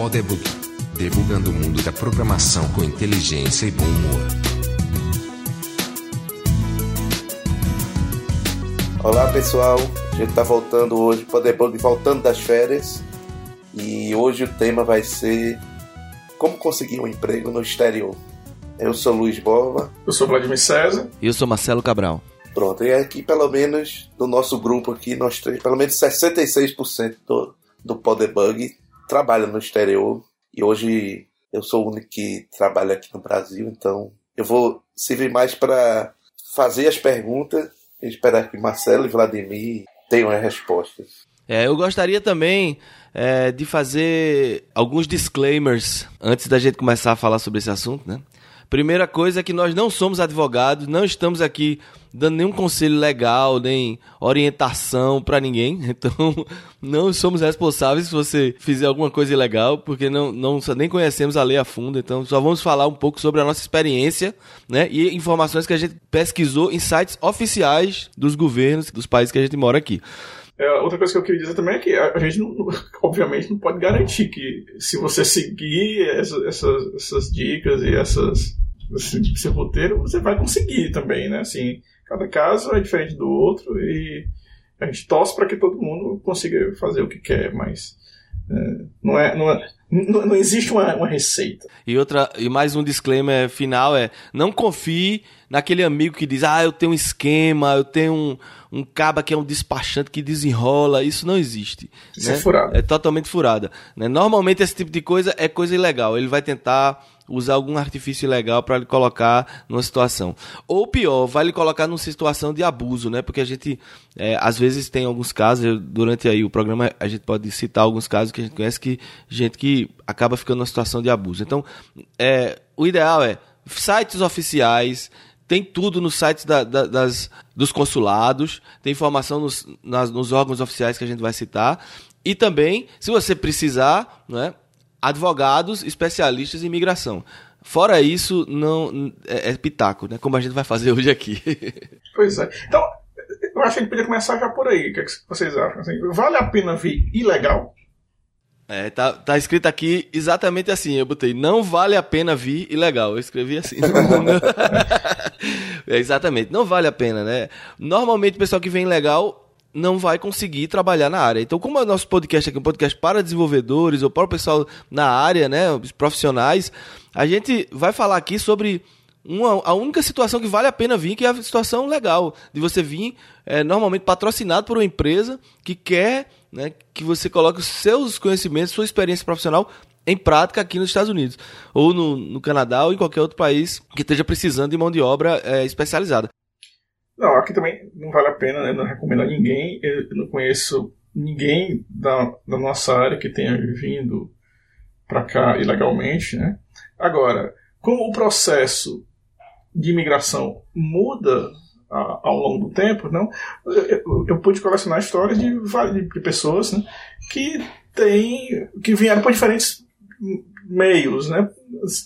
Podebug, debugando o mundo da programação com inteligência e bom humor. Olá pessoal, a gente está voltando hoje, Podebug voltando das férias e hoje o tema vai ser como conseguir um emprego no exterior. Eu sou Luiz Borba. Eu sou Vladimir César. E eu sou Marcelo Cabral. Pronto, e aqui pelo menos do nosso grupo aqui, nós três, pelo menos 66% do, do Podebug trabalha no exterior. E hoje eu sou o único que trabalha aqui no Brasil, então eu vou servir mais para fazer as perguntas e esperar que Marcelo e Vladimir tenham as respostas. É, eu gostaria também é, de fazer alguns disclaimers antes da gente começar a falar sobre esse assunto, né? Primeira coisa é que nós não somos advogados, não estamos aqui dando nenhum conselho legal, nem orientação para ninguém. Então, não somos responsáveis se você fizer alguma coisa ilegal, porque não, não nem conhecemos a lei a fundo. Então, só vamos falar um pouco sobre a nossa experiência, né? E informações que a gente pesquisou em sites oficiais dos governos dos países que a gente mora aqui. É, outra coisa que eu queria dizer também é que a gente, não, obviamente, não pode garantir que se você seguir essa, essas, essas dicas e essas, esse, esse roteiro, você vai conseguir também, né? Assim, cada caso é diferente do outro e a gente torce para que todo mundo consiga fazer o que quer, mas é, não, é, não, é, não, não existe uma, uma receita. E outra e mais um disclaimer final é não confie naquele amigo que diz ah eu tenho um esquema, eu tenho um um caba que é um despachante que desenrola, isso não existe. Isso né? é furado. É totalmente furada. Né? Normalmente esse tipo de coisa é coisa ilegal. Ele vai tentar usar algum artifício ilegal para lhe colocar numa situação. Ou pior, vai lhe colocar numa situação de abuso, né? Porque a gente, é, às vezes, tem alguns casos, durante aí o programa, a gente pode citar alguns casos que a gente conhece que gente que acaba ficando numa situação de abuso. Então, é, o ideal é sites oficiais, tem tudo no site da, da, das, dos consulados, tem informação nos, nas, nos órgãos oficiais que a gente vai citar. E também, se você precisar, né, advogados especialistas em imigração. Fora isso, não é, é, pitaco, né? Como a gente vai fazer hoje aqui. Pois é. Então, eu acho que a gente podia começar já por aí. O que, é que vocês acham? Assim, vale a pena vir ilegal? É, tá, tá escrito aqui exatamente assim. Eu botei, não vale a pena vir ilegal. Eu escrevi assim. é, exatamente, não vale a pena, né? Normalmente o pessoal que vem ilegal não vai conseguir trabalhar na área. Então, como o nosso podcast aqui é um podcast para desenvolvedores ou para o pessoal na área, né, os profissionais, a gente vai falar aqui sobre uma, a única situação que vale a pena vir, que é a situação legal, de você vir é, normalmente patrocinado por uma empresa que quer né, que você coloque os seus conhecimentos, sua experiência profissional em prática aqui nos Estados Unidos, ou no, no Canadá, ou em qualquer outro país que esteja precisando de mão de obra é, especializada. Não, aqui também não vale a pena, né? não recomendo a ninguém. Eu não conheço ninguém da, da nossa área que tenha vindo para cá ilegalmente. Né? Agora, como o processo de imigração muda ao longo do tempo, não, eu, eu pude colecionar histórias de, de pessoas né, que têm, que vieram por diferentes meios, né,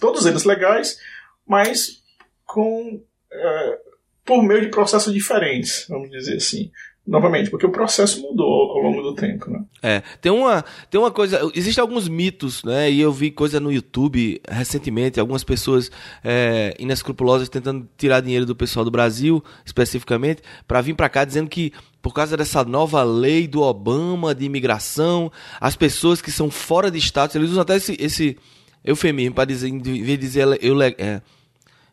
todos eles legais, mas com é, por meio de processos diferentes, vamos dizer assim novamente, porque o processo mudou ao longo do tempo, né? É, tem uma, tem uma coisa, existem alguns mitos, né? E eu vi coisa no YouTube recentemente, algumas pessoas é, inescrupulosas tentando tirar dinheiro do pessoal do Brasil, especificamente, para vir para cá dizendo que por causa dessa nova lei do Obama de imigração, as pessoas que são fora de status, eles usam até esse, esse eufemismo para dizer, em vez de dizer, eu, é,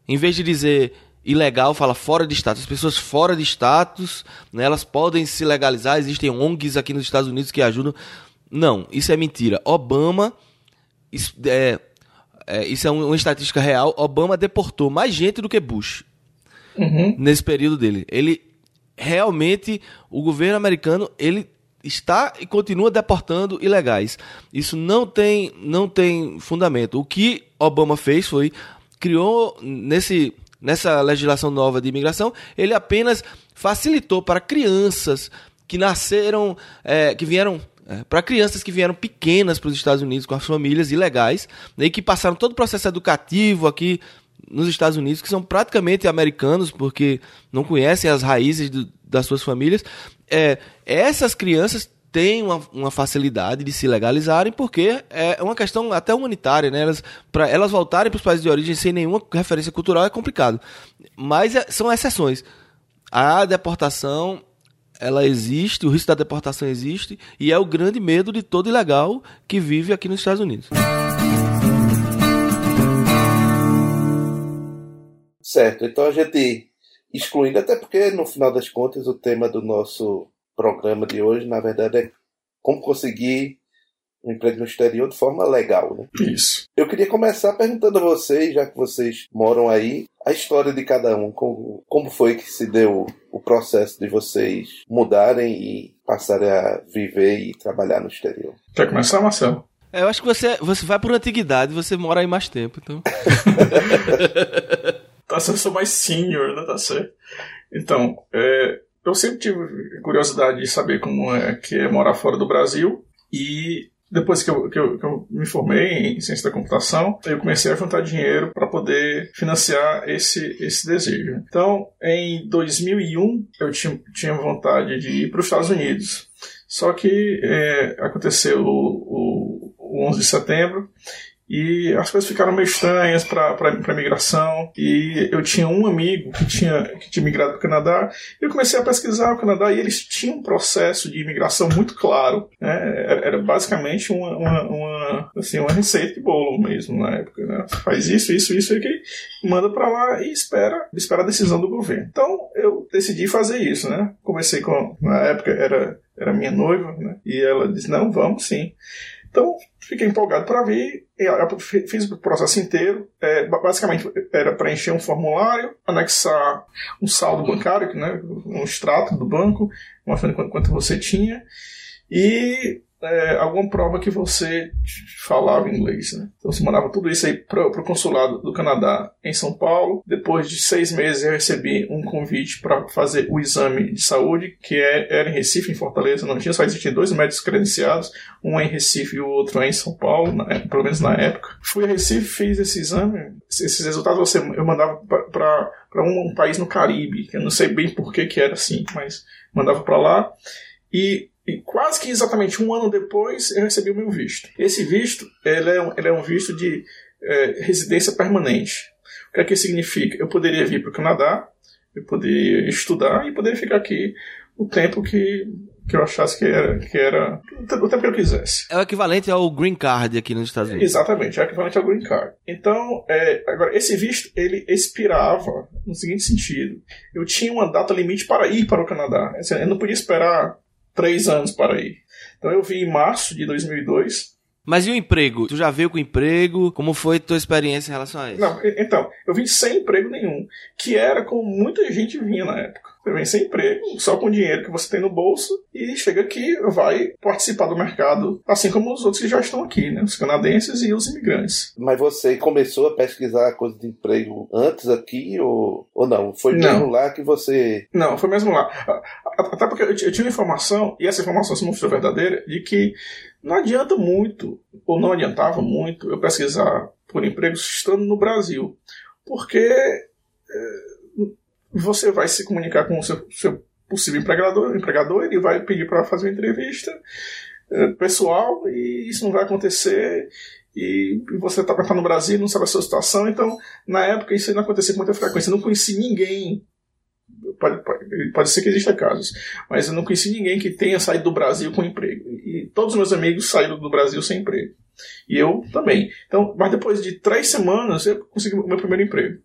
em vez de dizer ilegal, fala fora de status. As pessoas fora de status, né, elas podem se legalizar. Existem ONGs aqui nos Estados Unidos que ajudam. Não, isso é mentira. Obama, isso é, é isso é uma estatística real. Obama deportou mais gente do que Bush uhum. nesse período dele. Ele realmente, o governo americano, ele está e continua deportando ilegais. Isso não tem, não tem fundamento. O que Obama fez foi criou nesse nessa legislação nova de imigração, ele apenas facilitou para crianças que nasceram, é, que vieram é, para crianças que vieram pequenas para os Estados Unidos com as famílias ilegais né, e que passaram todo o processo educativo aqui nos Estados Unidos, que são praticamente americanos, porque não conhecem as raízes do, das suas famílias. É, essas crianças têm uma, uma, facilidade de se legalizarem, porque é uma questão até humanitária, né? Elas, para elas voltarem para os países de origem sem nenhuma referência cultural é complicado. Mas é, são exceções. A deportação ela existe, o risco da deportação existe, e é o grande medo de todo ilegal que vive aqui nos Estados Unidos. Certo, então a gente excluindo, até porque no final das contas o tema do nosso programa de hoje, na verdade, é como conseguir um emprego no exterior de forma legal. Né? Isso. Eu queria começar perguntando a vocês, já que vocês moram aí, a história de cada um. Como, como foi que se deu o processo de vocês mudarem e passarem a viver e trabalhar no exterior? Quer começar, Marcelo? É, eu acho que você, você vai por antiguidade, você mora aí mais tempo, então. tá, eu sou mais senior, né? Tá certo. Então, é, eu sempre tive curiosidade de saber como é que é morar fora do Brasil. E depois que eu, que, eu, que eu, me formei em ciência da computação, eu comecei a juntar dinheiro para poder financiar esse, esse desejo. Então, em 2001, eu tinha, tinha vontade de ir para os Estados Unidos. Só que é, aconteceu o, o, o 11 de setembro e as coisas ficaram meio estranhas para migração. E eu tinha um amigo que tinha, que tinha migrado para o Canadá. E eu comecei a pesquisar o Canadá e eles tinham um processo de imigração muito claro. Né? Era, basicamente uma, uma, uma, assim, uma receita de bolo mesmo na época. Né? Faz isso, isso, isso aqui, manda para lá e espera, espera a decisão do governo. Então eu decidi fazer isso. Né? Comecei com, na época era, era minha noiva, né? e ela disse: Não, vamos sim. Então, fiquei empolgado para vir, fiz o processo inteiro. É, basicamente, era preencher um formulário, anexar um saldo bancário, né, um extrato do banco, mostrando quanto, quanto você tinha, e é, alguma prova que você falava inglês. Né? Então você mandava tudo isso aí para o consulado do Canadá em São Paulo. Depois de seis meses eu recebi um convite para fazer o exame de saúde, que é, era em Recife, em Fortaleza. Não tinha, só existiam dois médicos credenciados, um em Recife e o outro em São Paulo, na, pelo menos na época. Fui a Recife, fiz esse exame. Esses resultados você, eu mandava para um, um país no Caribe, eu não sei bem por que, que era assim, mas mandava para lá. E e quase que exatamente um ano depois eu recebi o meu visto. Esse visto ele é, um, ele é um visto de é, residência permanente. O que é que significa? Eu poderia vir para o Canadá, eu poderia estudar e poderia ficar aqui o tempo que, que eu achasse que era, que era o tempo que eu quisesse. É o equivalente ao Green Card aqui nos Estados Unidos. Exatamente, é o equivalente ao Green Card. Então, é, agora, esse visto, ele expirava no seguinte sentido. Eu tinha uma data limite para ir para o Canadá. Eu não podia esperar três anos para ir. Então eu vim em março de 2002. Mas e o emprego? Tu já veio com emprego? Como foi tua experiência em relação a isso? Não, então, eu vim sem emprego nenhum, que era como muita gente vinha na época. Você vem sem emprego, só com o dinheiro que você tem no bolso e chega aqui, vai participar do mercado, assim como os outros que já estão aqui, né? Os canadenses e os imigrantes. Mas você começou a pesquisar coisa de emprego antes aqui ou, ou não? Foi mesmo não. lá que você. Não, foi mesmo lá. Até porque eu tinha uma informação, e essa informação se mostrou verdadeira, de que não adianta muito, ou não adiantava muito, eu pesquisar por empregos estando no Brasil. Porque. É, você vai se comunicar com o seu, seu possível empregador, empregador, ele vai pedir para fazer uma entrevista é, pessoal e isso não vai acontecer e você está tá no Brasil não sabe a sua situação, então na época isso não acontecia com muita frequência, eu não conheci ninguém Pode, pode, pode, ser que exista casos, mas eu não conheci ninguém que tenha saído do Brasil com emprego. E todos os meus amigos saíram do Brasil sem emprego. E eu também. Então, mas depois de três semanas eu consegui o meu primeiro emprego.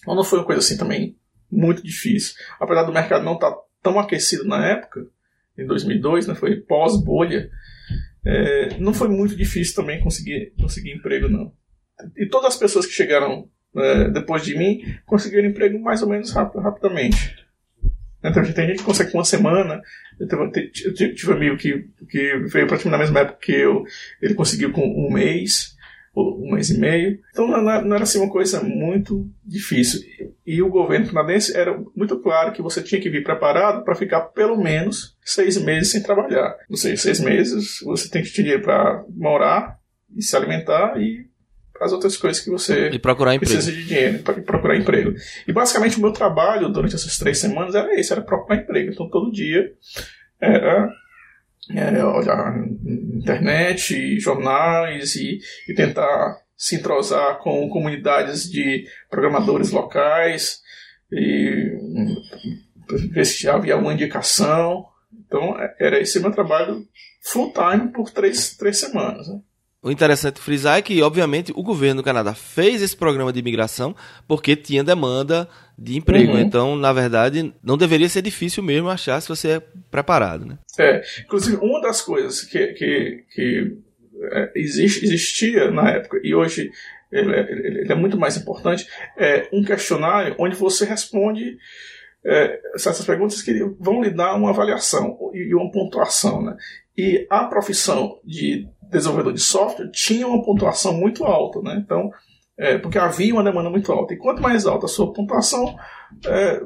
Então não foi uma coisa assim também muito difícil. Apesar do mercado não estar tá tão aquecido na época, em 2002, né, foi pós-bolha, é, não foi muito difícil também conseguir, conseguir emprego, não. E todas as pessoas que chegaram é, depois de mim conseguiram emprego mais ou menos rapidamente. Então, tem gente que consegue com uma semana. Eu tive, eu tive um amigo que, que veio praticamente na mesma época que eu, ele conseguiu com um mês um mês e meio. Então não, não, era assim uma coisa muito difícil. E o governo canadense era muito claro que você tinha que vir preparado para ficar pelo menos seis meses sem trabalhar. Ou seja, seis meses você tem que ter dinheiro para morar e se alimentar e as outras coisas que você e procurar precisa emprego. de dinheiro para procurar emprego. E basicamente o meu trabalho durante essas três semanas era esse, era procurar emprego. Então todo dia era é, olhar internet, jornais e, e tentar se entrosar com comunidades de programadores locais e ver se havia uma indicação. Então, era esse meu trabalho full time por três, três semanas. Né? O interessante frisar é que, obviamente, o governo do Canadá fez esse programa de imigração porque tinha demanda de emprego. Uhum. Então, na verdade, não deveria ser difícil mesmo achar se você é preparado. Né? É, inclusive, uma das coisas que, que, que é, existe, existia na época e hoje ele é, ele é, muito mais importante é um questionário onde você responde é, essas perguntas que vão lhe dar uma avaliação e uma pontuação. Né? E a profissão de desenvolvedor de software tinha uma pontuação muito alta, né? Então, é, porque havia uma demanda muito alta. E quanto mais alta a sua pontuação, é,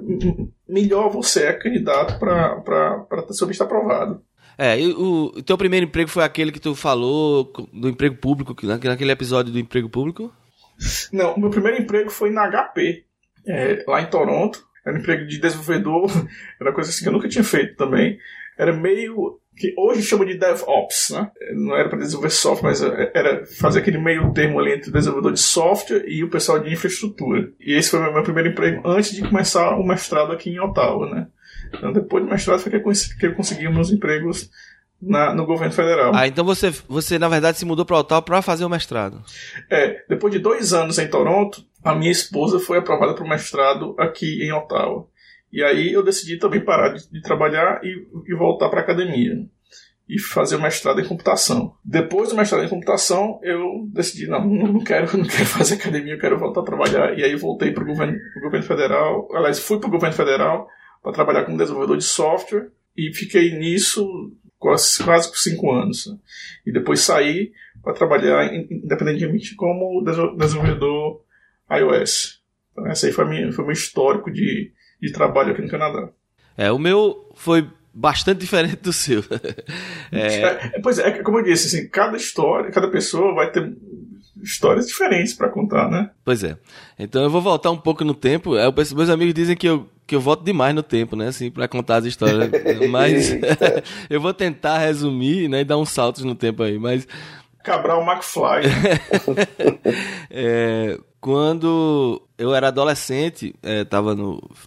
melhor você é candidato para ter seu visto aprovado. É, e o, o teu primeiro emprego foi aquele que tu falou do emprego público, naquele episódio do emprego público? Não, o meu primeiro emprego foi na HP, é, lá em Toronto. Era um emprego de desenvolvedor, era coisa assim que eu nunca tinha feito também. Era meio que hoje chama de DevOps, né? Não era para desenvolver software, mas era fazer aquele meio termo ali entre o desenvolvedor de software e o pessoal de infraestrutura. E esse foi o meu primeiro emprego antes de começar o mestrado aqui em Ottawa, né? Então depois do mestrado foi que eu consegui meus empregos na, no governo federal. Ah, então você, você na verdade se mudou para Ottawa para fazer o mestrado? É, depois de dois anos em Toronto, a minha esposa foi aprovada para o mestrado aqui em Ottawa. E aí eu decidi também parar de, de trabalhar e, e voltar para a academia e fazer o mestrado em computação. Depois do mestrado em computação, eu decidi, não, não quero, não quero fazer academia, eu quero voltar a trabalhar. E aí voltei para o governo, governo federal, aliás, fui para o governo federal para trabalhar como desenvolvedor de software e fiquei nisso quase, quase por cinco anos. E depois saí para trabalhar independentemente como desenvolvedor iOS. Então, esse aí foi, minha, foi meu histórico de de trabalho aqui no Canadá. É, o meu foi bastante diferente do seu. é... É, pois é, como eu disse, assim, cada história, cada pessoa vai ter histórias diferentes para contar, né? Pois é. Então eu vou voltar um pouco no tempo. É, meus amigos dizem que eu, que eu volto demais no tempo, né? Assim, para contar as histórias. Mas eu vou tentar resumir, né? E dar uns saltos no tempo aí. Mas Cabral McFly. é, quando eu era adolescente, é,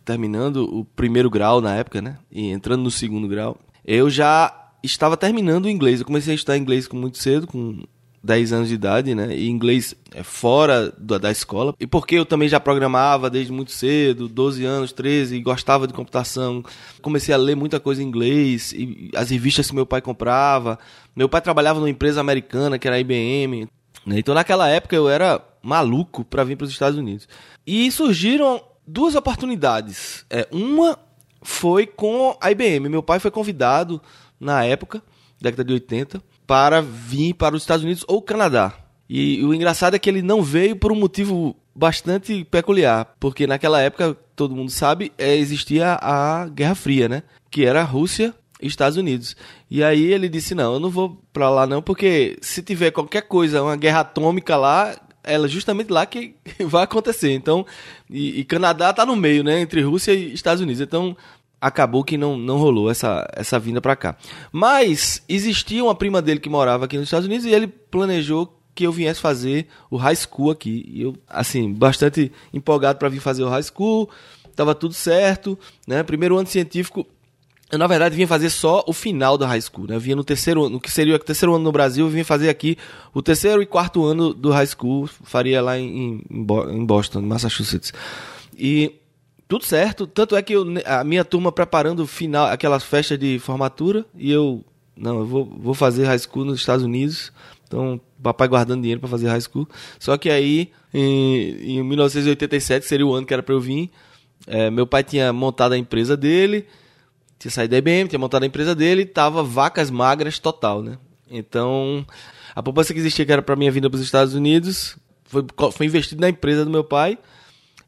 terminando o primeiro grau na época, né? E entrando no segundo grau, eu já estava terminando o inglês. Eu comecei a estudar inglês muito cedo, com 10 anos de idade, né? E inglês é fora da, da escola. E porque eu também já programava desde muito cedo, 12 anos, 13, e gostava de computação. Comecei a ler muita coisa em inglês, e as revistas que meu pai comprava. Meu pai trabalhava numa empresa americana, que era a IBM. Né? Então naquela época eu era maluco para vir para os Estados Unidos. E surgiram duas oportunidades. É, uma foi com a IBM. Meu pai foi convidado na época, década de 80, para vir para os Estados Unidos ou Canadá. E o engraçado é que ele não veio por um motivo bastante peculiar, porque naquela época, todo mundo sabe, é, existia a Guerra Fria, né? Que era a Rússia e Estados Unidos. E aí ele disse: "Não, eu não vou para lá não, porque se tiver qualquer coisa, uma guerra atômica lá, é justamente lá que vai acontecer. Então, e, e Canadá está no meio, né, entre Rússia e Estados Unidos. Então, acabou que não, não rolou essa, essa vinda para cá. Mas existia uma prima dele que morava aqui nos Estados Unidos e ele planejou que eu viesse fazer o high school aqui. E eu, assim, bastante empolgado para vir fazer o high school. Tava tudo certo, né? Primeiro ano científico, eu na verdade vinha fazer só o final da high school, né? Eu vinha no terceiro ano, no que seria o terceiro ano no Brasil, eu vinha fazer aqui o terceiro e quarto ano do high school, faria lá em, em Boston, Massachusetts. E tudo certo. Tanto é que eu, a minha turma preparando o final, aquelas festas de formatura, e eu, não, eu vou, vou fazer high school nos Estados Unidos. Então, papai guardando dinheiro para fazer high school. Só que aí, em, em 1987, seria o ano que era para eu vir, é, meu pai tinha montado a empresa dele, tinha saído da IBM, tinha montado a empresa dele, tava vacas magras total, né? Então, a poupança que existia que era para minha vinda para os Estados Unidos foi, foi investido na empresa do meu pai.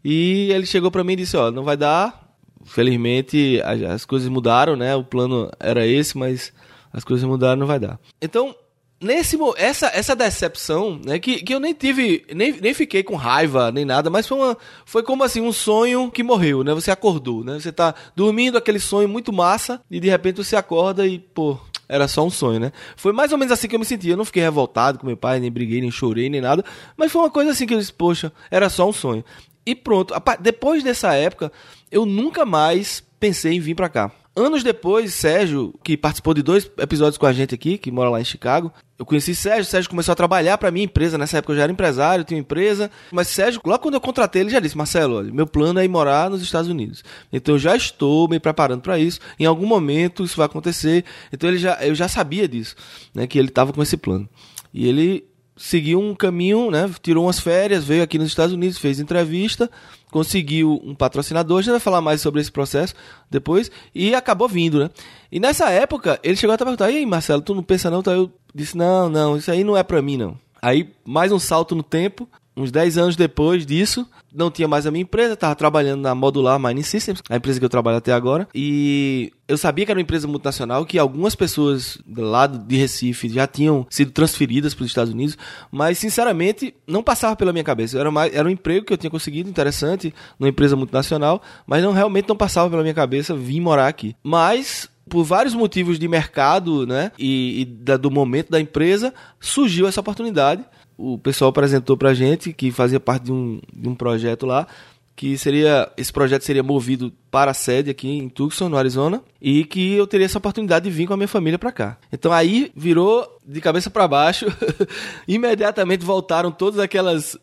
E ele chegou para mim e disse: Ó, não vai dar. Felizmente as coisas mudaram, né? O plano era esse, mas as coisas mudaram, não vai dar. Então, nesse essa essa decepção, né, que, que eu nem tive, nem, nem fiquei com raiva nem nada, mas foi uma foi como assim um sonho que morreu, né? Você acordou, né? Você tá dormindo aquele sonho muito massa e de repente você acorda e, pô, era só um sonho, né? Foi mais ou menos assim que eu me senti. Eu não fiquei revoltado com meu pai, nem briguei, nem chorei, nem nada. Mas foi uma coisa assim que eu disse, poxa, era só um sonho. E pronto. Depois dessa época, eu nunca mais pensei em vir para cá. Anos depois, Sérgio, que participou de dois episódios com a gente aqui, que mora lá em Chicago, eu conheci Sérgio, Sérgio começou a trabalhar para minha empresa, nessa época eu já era empresário, tinha empresa, mas Sérgio, logo quando eu contratei, ele já disse, Marcelo, olha, meu plano é ir morar nos Estados Unidos. Então eu já estou me preparando para isso, em algum momento isso vai acontecer. Então ele já, eu já sabia disso, né, que ele estava com esse plano. E ele seguiu um caminho, né, tirou umas férias, veio aqui nos Estados Unidos, fez entrevista, conseguiu um patrocinador, a gente vai falar mais sobre esse processo depois, e acabou vindo, né? E nessa época, ele chegou até a perguntar, e aí, Marcelo, tu não pensa não? Então eu disse, não, não, isso aí não é pra mim, não. Aí, mais um salto no tempo, uns 10 anos depois disso, não tinha mais a minha empresa, estava trabalhando na Modular Mining Systems, a empresa que eu trabalho até agora, e eu sabia que era uma empresa multinacional, que algumas pessoas do lado de Recife já tinham sido transferidas para os Estados Unidos, mas sinceramente não passava pela minha cabeça. Era, era um emprego que eu tinha conseguido, interessante, numa empresa multinacional, mas não realmente não passava pela minha cabeça vir morar aqui. Mas por vários motivos de mercado, né, e, e da, do momento da empresa, surgiu essa oportunidade o pessoal apresentou pra gente que fazia parte de um, de um projeto lá que seria esse projeto seria movido para a sede aqui em Tucson, no Arizona, e que eu teria essa oportunidade de vir com a minha família para cá. Então aí virou de cabeça para baixo. Imediatamente voltaram todas aquelas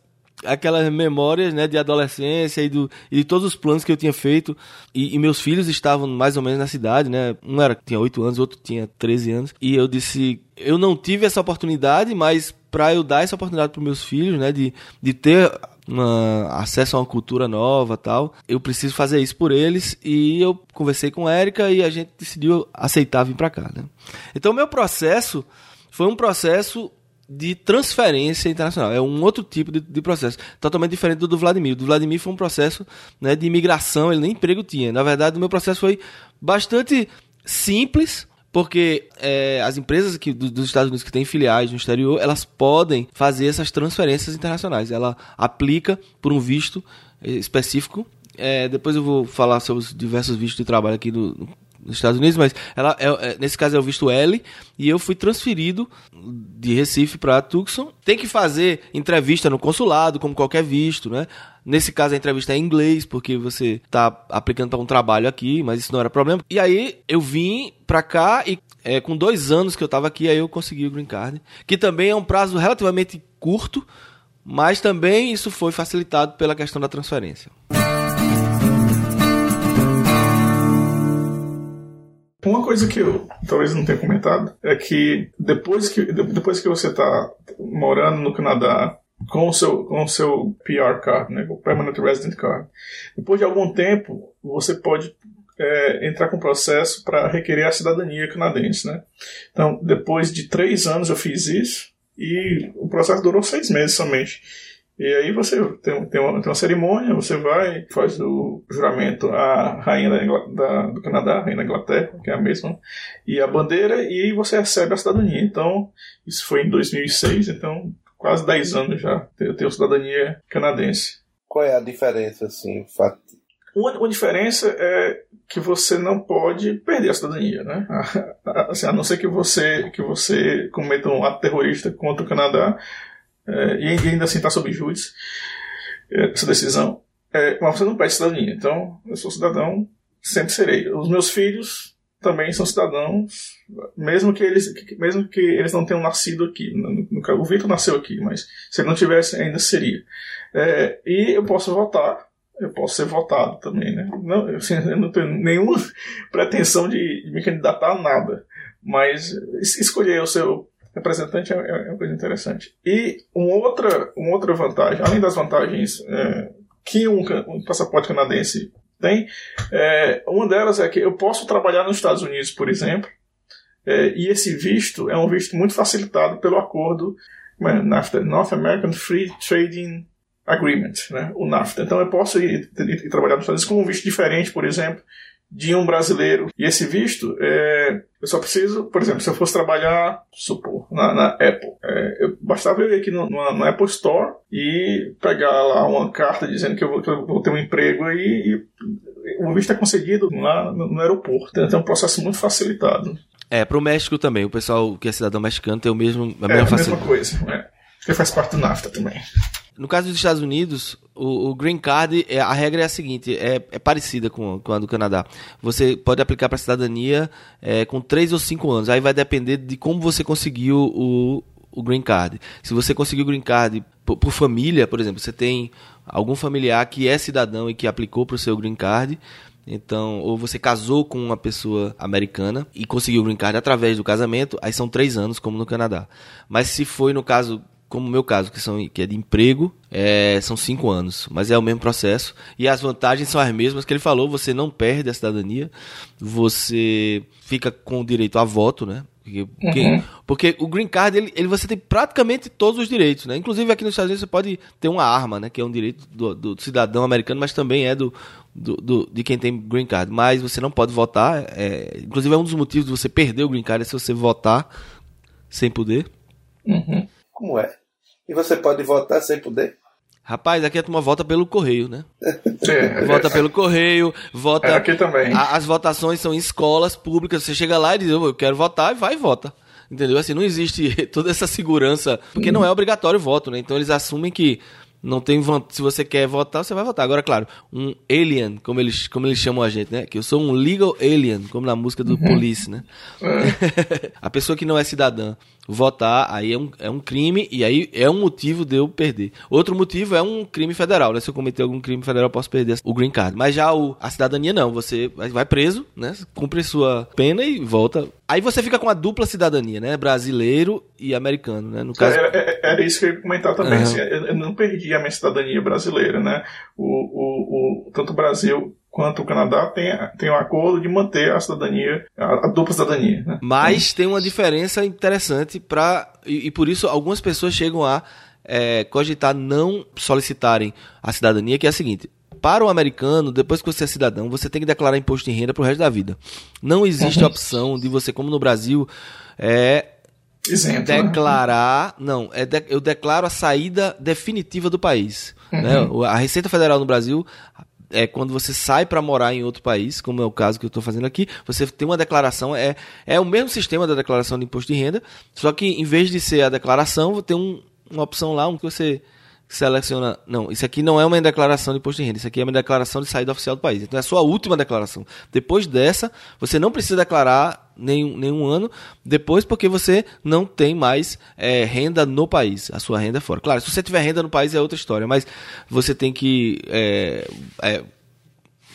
aquelas memórias né, de adolescência e, do, e de todos os planos que eu tinha feito. E, e, meus filhos estavam mais ou menos na cidade, né? Um era, tinha 8 anos, outro tinha 13 anos. E eu disse: eu não tive essa oportunidade, mas para eu dar essa oportunidade para meus filhos, né, de, de ter uma, acesso a uma cultura nova tal. Eu preciso fazer isso por eles e eu conversei com a Érica e a gente decidiu aceitar vir para cá. Né? Então, meu processo foi um processo de transferência internacional. É um outro tipo de, de, processo, totalmente diferente do do Vladimir. O do Vladimir foi um processo né, de imigração, ele nem emprego tinha. Na verdade, o meu processo foi bastante simples, porque é, as empresas que, dos Estados Unidos que têm filiais no exterior, elas podem fazer essas transferências internacionais. Ela aplica por um visto é, específico. É, depois eu vou falar sobre os diversos vistos de trabalho aqui no, nos Estados Unidos, mas ela é, é, nesse caso é o visto L e eu fui transferido de Recife para Tucson. Tem que fazer entrevista no consulado, como qualquer visto, né? Nesse caso a entrevista é em inglês, porque você está aplicando para um trabalho aqui, mas isso não era problema. E aí eu vim para cá e é, com dois anos que eu estava aqui, aí eu consegui o green card, que também é um prazo relativamente curto, mas também isso foi facilitado pela questão da transferência. Uma coisa que eu talvez não tenha comentado é que depois que, depois que você está morando no Canadá com o seu, com o seu PR card, né, o Permanent Resident Card, depois de algum tempo você pode é, entrar com processo para requerer a cidadania canadense. Né? Então, depois de três anos eu fiz isso e o processo durou seis meses somente. E aí você tem, tem, uma, tem uma cerimônia, você vai, faz o juramento à rainha da, da, do Canadá, rainha da Inglaterra, que é a mesma, e a bandeira, e aí você recebe a cidadania. Então, isso foi em 2006, então quase 10 anos já eu tenho cidadania canadense. Qual é a diferença, assim, fato? Uma, uma diferença é que você não pode perder a cidadania, né? Assim, a não ser que você, que você cometa um ato terrorista contra o Canadá, é, e ainda assim está sob júdice é, essa decisão. É, mas você não pede cidadania. Então, eu sou cidadão, sempre serei. Os meus filhos também são cidadãos, mesmo que eles, mesmo que eles não tenham nascido aqui. O Vitor nasceu aqui, mas se ele não tivesse, ainda seria. É, e eu posso votar, eu posso ser votado também, né? Não, assim, eu não tenho nenhuma pretensão de, de me candidatar a nada, mas escolher o seu representante é, é, uma coisa interessante. E uma outra, uma outra vantagem, além das vantagens é, que um, um, passaporte canadense tem, é, uma delas é que eu posso trabalhar nos Estados Unidos, por exemplo, é, e esse visto é um visto muito facilitado pelo acordo né, NAFTA, North American Free Trading Agreement, né, o NAFTA. Então eu posso ir, ir, ir trabalhar nos Estados Unidos com um visto diferente, por exemplo, de um brasileiro. E esse visto, é, eu só preciso, por exemplo, se eu fosse trabalhar, supor, na, na Apple, é, eu, bastava eu ir aqui no, no, no, Apple Store e pegar lá uma carta dizendo que eu vou, que eu vou ter um emprego aí e o visto é concedido lá no, no aeroporto. Então é um processo muito facilitado. É, pro México também. O pessoal que é cidadão mexicano tem o mesmo, a É mesma a mesma facilidade. coisa. É. Porque faz parte do NAFTA também. No caso dos Estados Unidos, o, o Green Card, é, a regra é a seguinte, é, é parecida com, com a do Canadá. Você pode aplicar para cidadania é, com 3 ou 5 anos. Aí vai depender de como você conseguiu o, o Green Card. Se você conseguiu o Green Card por, por família, por exemplo, você tem algum familiar que é cidadão e que aplicou para o seu Green Card, então, ou você casou com uma pessoa americana e conseguiu o green card através do casamento, aí são três anos, como no Canadá. Mas se foi no caso, como o meu caso, que, são, que é de emprego, é, são cinco anos. Mas é o mesmo processo. E as vantagens são as mesmas que ele falou: você não perde a cidadania, você fica com o direito a voto, né? Porque, porque, porque o green card, ele, ele, você tem praticamente todos os direitos, né? Inclusive aqui nos Estados Unidos você pode ter uma arma, né? Que é um direito do, do cidadão americano, mas também é do, do, do, de quem tem green card. Mas você não pode votar. É, inclusive é um dos motivos de você perder o green card é se você votar sem poder. Uhum. Como é? E você pode votar sem poder? Rapaz, aqui a turma vota pelo correio, né? É, vota pelo correio, vota. É, aqui também. A, as votações são em escolas públicas. Você chega lá e diz, eu quero votar, e vai e vota. Entendeu? Assim, não existe toda essa segurança, porque não é obrigatório o voto, né? Então eles assumem que não tem se você quer votar, você vai votar. Agora, claro, um alien, como eles, como eles chamam a gente, né? Que eu sou um legal alien, como na música do uhum. Police, né? É. a pessoa que não é cidadã votar, aí é um, é um crime e aí é um motivo de eu perder. Outro motivo é um crime federal, né? Se eu cometer algum crime federal, eu posso perder o green card. Mas já o, a cidadania não, você vai preso, né? Cumpre sua pena e volta. Aí você fica com a dupla cidadania, né? Brasileiro e americano, né? No caso... Era, era isso que eu ia comentar também. Uhum. Assim, eu não perdi a minha cidadania brasileira, né? O, o, o, tanto o Brasil quanto o Canadá tem, tem um acordo de manter a cidadania, a, a dupla cidadania. Né? Mas tem uma diferença interessante para e, e, por isso algumas pessoas chegam a é, cogitar não solicitarem a cidadania, que é a seguinte. Para o americano, depois que você é cidadão, você tem que declarar imposto de renda para o resto da vida. Não existe Uhum. opção de você, como no Brasil, é, Isento, né? declarar. Não, é de- eu declaro a saída definitiva do país. Uhum. né? A Receita Federal no Brasil é quando você sai para morar em outro país, como é o caso que eu estou fazendo aqui, você tem uma declaração, é, é o mesmo sistema da declaração de imposto de renda, só que em vez de ser a declaração, tem um, uma opção lá, um que você seleciona. Não, isso aqui não é uma declaração de imposto de renda, isso aqui é uma declaração de saída oficial do país. Então é a sua última declaração. Depois dessa, você não precisa declarar nenhum, nenhum ano, depois porque você não tem mais é, renda no país. A sua renda é fora. Claro, se você tiver renda no país é outra história, mas você tem que. é, é,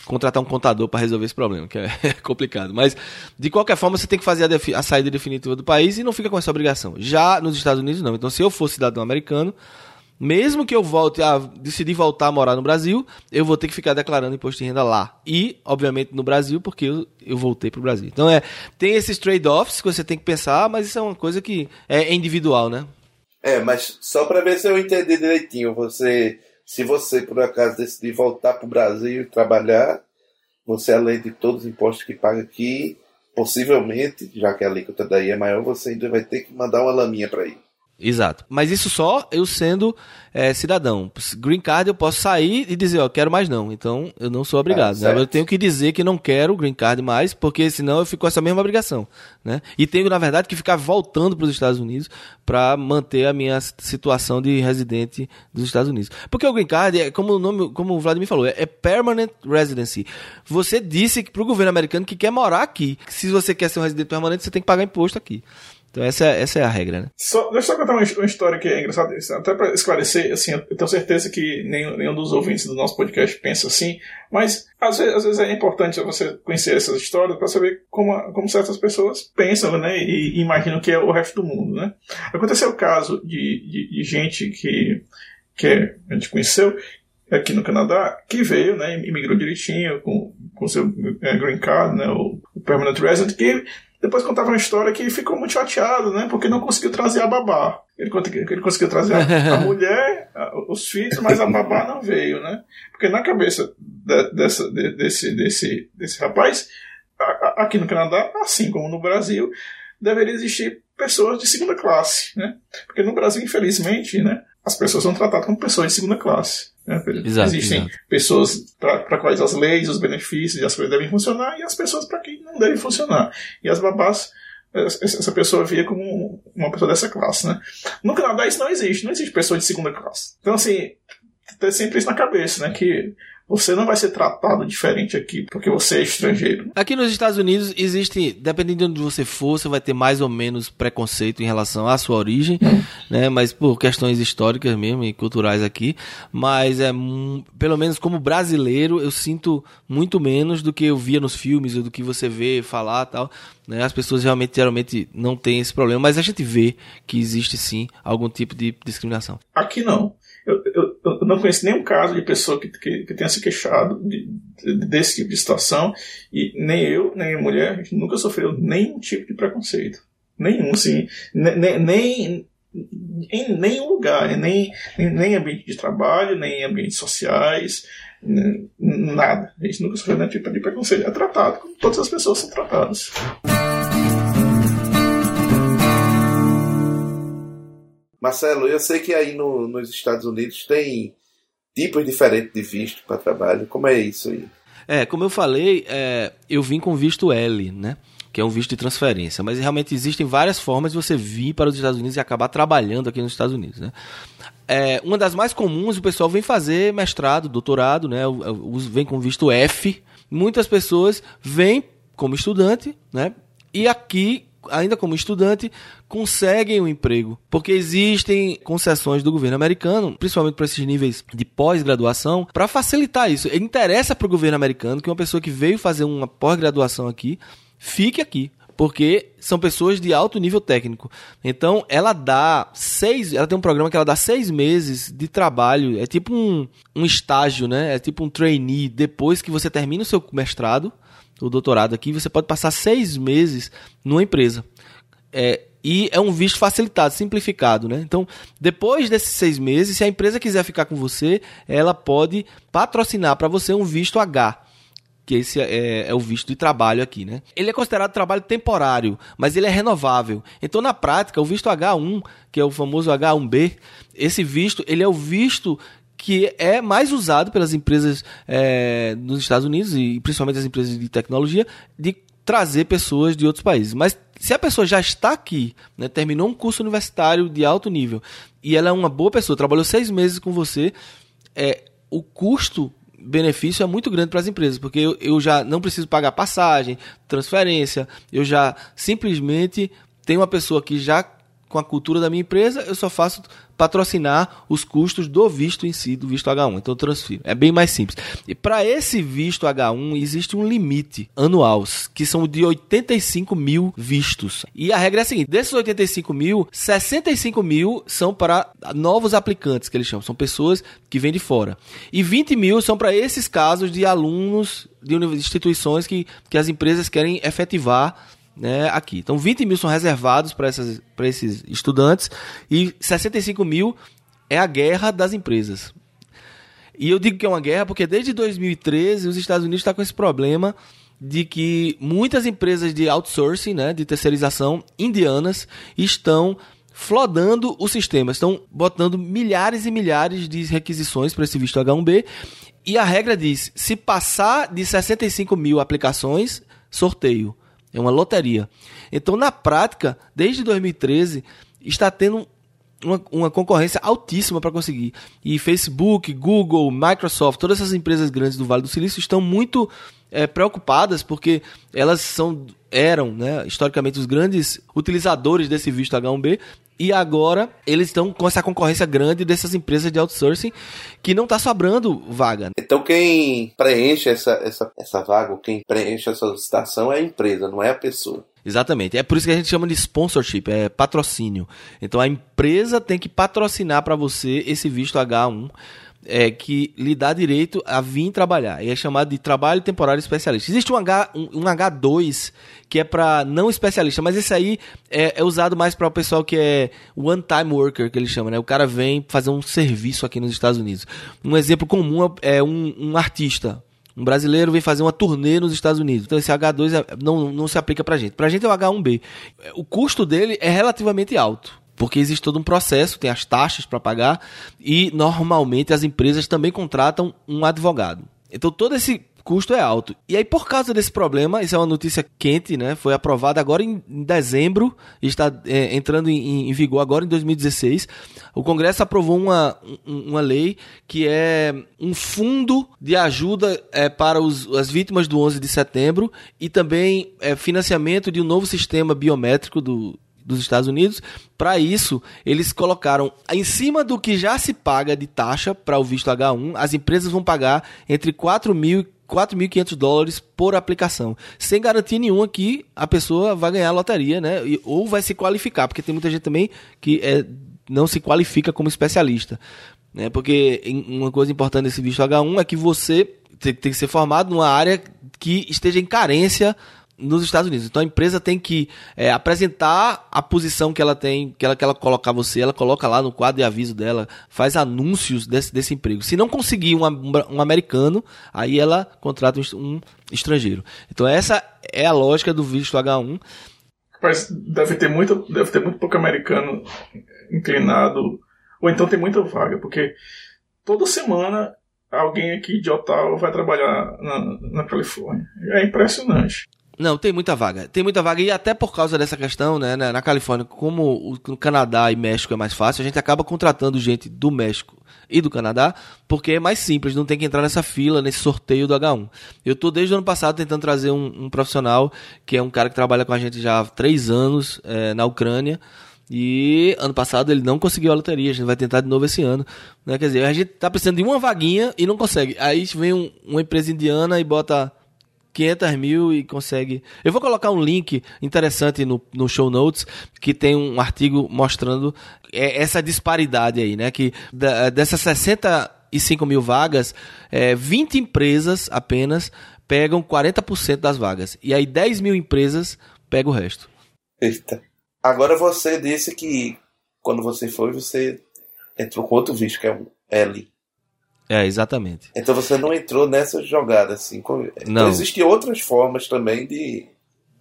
contratar um contador para resolver esse problema, que é complicado. Mas, de qualquer forma, você tem que fazer a, a saída definitiva do país e não fica com essa obrigação. Já nos Estados Unidos, não. Então, se eu for cidadão americano, mesmo que eu volte a decidir voltar a morar no Brasil, eu vou ter que ficar declarando imposto de renda lá. E, obviamente, no Brasil, porque eu, eu voltei para o Brasil. Então, é, tem esses trade-offs que você tem que pensar, mas isso é uma coisa que é individual, né? É, mas só para ver se eu entendi direitinho, você, se você por acaso decidir voltar para o Brasil e trabalhar, você além de todos os impostos que paga aqui, possivelmente, já que a alíquota daí é maior, você ainda vai ter que mandar uma laminha para ir. Exato. Mas isso só eu sendo é, cidadão. Green Card eu posso sair e dizer, ó, quero mais não. Então eu não sou obrigado. Ah, né? Eu tenho que dizer que não quero Green Card mais, porque senão eu fico com essa mesma obrigação. Né? E tenho, na verdade, que ficar voltando para os Estados Unidos para manter a minha situação de residente dos Estados Unidos. Porque o Green Card, é, como o, nome, como o Vladimir falou, é, é Permanent Residency. Você disse para o governo americano que quer morar aqui. Que se você quer ser um residente permanente, você tem que pagar imposto aqui. Então essa, é- essa é a regra, né? Só, deixa eu só contar uma, uma história que é engraçada, até para esclarecer, assim, eu tenho certeza que nenhum, nenhum dos ouvintes do nosso podcast pensa assim, mas às vezes, às vezes é importante você conhecer essas histórias para saber como, como certas pessoas pensam, né, e, imaginam que é o resto do mundo, né. Aconteceu o caso de, de, de gente que, que a gente conheceu aqui no Canadá, que veio, né, imigrou direitinho com, com seu eh, green card, né, o permanent resident, que depois contava uma história que ficou muito chateado, né? Porque não conseguiu trazer a babá. Ele, ele conseguiu trazer a, a mulher, a- os filhos, mas a babá não veio, né? Porque na cabeça de- dessa, de- desse, desse, desse rapaz, a- aqui no Canadá, assim como no Brasil, deveria existir pessoas de segunda classe, né? Porque no Brasil, infelizmente, né? As pessoas são tratadas como pessoas de segunda classe. Né? Exato, Existem exato. pessoas para quais as leis, os benefícios e as coisas devem funcionar e as pessoas para quem não devem funcionar. E as babás essa pessoa via como uma pessoa dessa classe, né? No Canadá isso não existe, não existe pessoa de segunda classe. Então, assim, ter sempre isso na cabeça, né? Que você não vai ser tratado diferente aqui porque você é estrangeiro. Aqui nos Estados Unidos existe, dependendo de onde você for, você vai ter mais ou menos preconceito em relação à sua origem, né? Mas por questões históricas mesmo e culturais aqui. Mas é pelo menos como brasileiro eu sinto muito menos do que eu via nos filmes ou do que você vê falar tal. Né? As pessoas realmente geralmente não têm esse problema, mas a gente vê que existe sim algum tipo de discriminação. Aqui não. Eu, eu, eu, não conheço nenhum caso de pessoa que, que, que tenha se queixado de, de, desse tipo de situação, e nem eu, nem a mulher, a gente nunca sofreu nenhum tipo de preconceito. Nenhum, sim. Nem, nem, em nenhum lugar, nem, nem ambiente de trabalho, nem ambientes sociais, nada. A gente nunca sofreu nenhum tipo de preconceito. É tratado como todas as pessoas são tratadas. Marcelo, eu sei que aí no, nos Estados Unidos tem tipos diferentes de visto para trabalho. Como é isso aí? É, como eu falei, é, eu vim com visto L, né? Que é um visto de transferência. Mas realmente existem várias formas de você vir para os Estados Unidos e acabar trabalhando aqui nos Estados Unidos, né? É, uma das mais comuns, o pessoal vem fazer mestrado, doutorado, né? Vem com visto F. Muitas pessoas vêm como estudante, né? E aqui ainda como estudante, conseguem um emprego. Porque existem concessões do governo americano, principalmente para esses níveis de pós-graduação, para facilitar isso. Interessa para o governo americano que uma pessoa que veio fazer uma pós-graduação aqui fique aqui porque são pessoas de alto nível técnico. Então, ela dá seis, ela tem um programa que ela dá seis meses de trabalho, é tipo um, um estágio, né? É tipo um trainee. Depois que você termina o seu mestrado, o doutorado aqui, você pode passar seis meses numa empresa. É, e é um visto facilitado, simplificado, né? Então, depois desses seis meses, se a empresa quiser ficar com você, ela pode patrocinar para você um visto H, que esse é, é, o visto de trabalho aqui, né? Ele é considerado trabalho temporário, mas ele é renovável. Então, na prática, o visto H1, que é o famoso H1B, esse visto, ele é o visto que é mais usado pelas empresas é, nos Estados Unidos e principalmente as empresas de tecnologia de trazer pessoas de outros países. Mas se a pessoa já está aqui, né, terminou um curso universitário de alto nível e ela é uma boa pessoa, trabalhou seis meses com você, é, o custo benefício é muito grande para as empresas, porque eu, eu já não preciso pagar passagem, transferência, eu já simplesmente tenho uma pessoa que já com a cultura da minha empresa, eu só faço patrocinar os custos do visto em si, do visto H1. Então eu transfiro. É bem mais simples. E para esse visto H1 existe um limite anual, que são de 85 mil vistos. E a regra é a seguinte: desses 85 mil, 65 mil são para novos aplicantes, que eles chamam. São pessoas que vêm de fora. E 20 mil são para esses casos de alunos de instituições que, que as empresas querem efetivar né, aqui. Então, 20 mil são reservados para esses estudantes e 65 mil é a guerra das empresas. E eu digo que é uma guerra porque desde 2013 os Estados Unidos estão tá com esse problema de que muitas empresas de outsourcing, né, de terceirização indianas, estão flodando o sistema, estão botando milhares e milhares de requisições para esse visto H1B. E a regra diz: se passar de 65 mil aplicações, sorteio. É uma loteria. Então, na prática, desde 2013, está tendo uma, uma concorrência altíssima para conseguir. E Facebook, Google, Microsoft, todas essas empresas grandes do Vale do Silício estão muito é, preocupadas porque elas são eram, né, historicamente, os grandes utilizadores desse visto H1B e agora eles estão com essa concorrência grande dessas empresas de outsourcing que não está sobrando vaga. Então quem preenche essa, essa, essa vaga, quem preenche essa solicitação é a empresa, não é a pessoa. Exatamente. É por isso que a gente chama de sponsorship, é patrocínio. Então a empresa tem que patrocinar para você esse visto H1 é, que lhe dá direito a vir trabalhar. E é chamado de trabalho temporário especialista. Existe um, H, um, um H2 que é para não especialista, mas esse aí é, é usado mais para o pessoal que é one-time worker, que ele chama, né? O cara vem fazer um serviço aqui nos Estados Unidos. Um exemplo comum é, é um, um artista. Um brasileiro vem fazer uma turnê nos Estados Unidos. Então esse H2 é, não, não se aplica pra gente. Pra gente é o H1B. O custo dele é relativamente alto. Porque existe todo um processo, tem as taxas para pagar e normalmente as empresas também contratam um advogado. Então todo esse custo é alto. E aí, por causa desse problema, isso é uma notícia quente, né? Foi aprovada agora em dezembro está é, entrando em, em, vigor agora em 2016. O Congresso aprovou uma, uma lei que é um fundo de ajuda é, para os, as vítimas do 11 de setembro e também é, financiamento de um novo sistema biométrico do, dos Estados Unidos. Para isso, eles colocaram em cima do que já se paga de taxa para o visto H1, as empresas vão pagar entre 4 mil e 4.500 dólares por aplicação, sem garantia nenhuma que a pessoa vai ganhar a loteria, né? Ou vai se qualificar, porque tem muita gente também que é, não se qualifica como especialista. Né? Porque uma coisa importante desse visto H1 é que você tem, tem que ser formado numa área que esteja em carência nos Estados Unidos. Então a empresa tem que é, apresentar a posição que ela tem, que ela, que ela colocar você, ela coloca lá no quadro de aviso dela, faz anúncios desse, desse emprego. Se não conseguir um, um americano, aí ela contrata um, estrangeiro. Então essa é a lógica do visto H1. Mas deve ter muito, deve ter muito pouco americano inclinado, ou então tem muita vaga, porque toda semana alguém aqui de Ottawa vai trabalhar na, na Califórnia. É impressionante. Não, tem muita vaga. Tem muita vaga. E até por causa dessa questão, né, na Califórnia, como o Canadá e México é mais fácil, a gente acaba contratando gente do México e do Canadá, porque é mais simples, não tem que entrar nessa fila, nesse sorteio do H1. Eu estou desde o ano passado tentando trazer um, um, profissional, que é um cara que trabalha com a gente já há três anos é, na Ucrânia. E ano passado ele não conseguiu a loteria, a gente vai tentar de novo esse ano. Né? Quer dizer, a gente tá precisando de uma vaguinha e não consegue. Aí vem um, uma empresa indiana e bota 500 mil e consegue. Eu vou colocar um link interessante no, no show notes que tem um artigo mostrando é, essa disparidade aí, né? Que dessas 65 mil vagas, é, 20 empresas apenas pegam 40% das vagas. E aí 10 mil empresas pegam o resto. Eita. Agora você disse que quando você foi, você entrou com outro visto, que é um L. É, exatamente. Então você não entrou nessa jogada, assim. Então não. existem outras formas também de.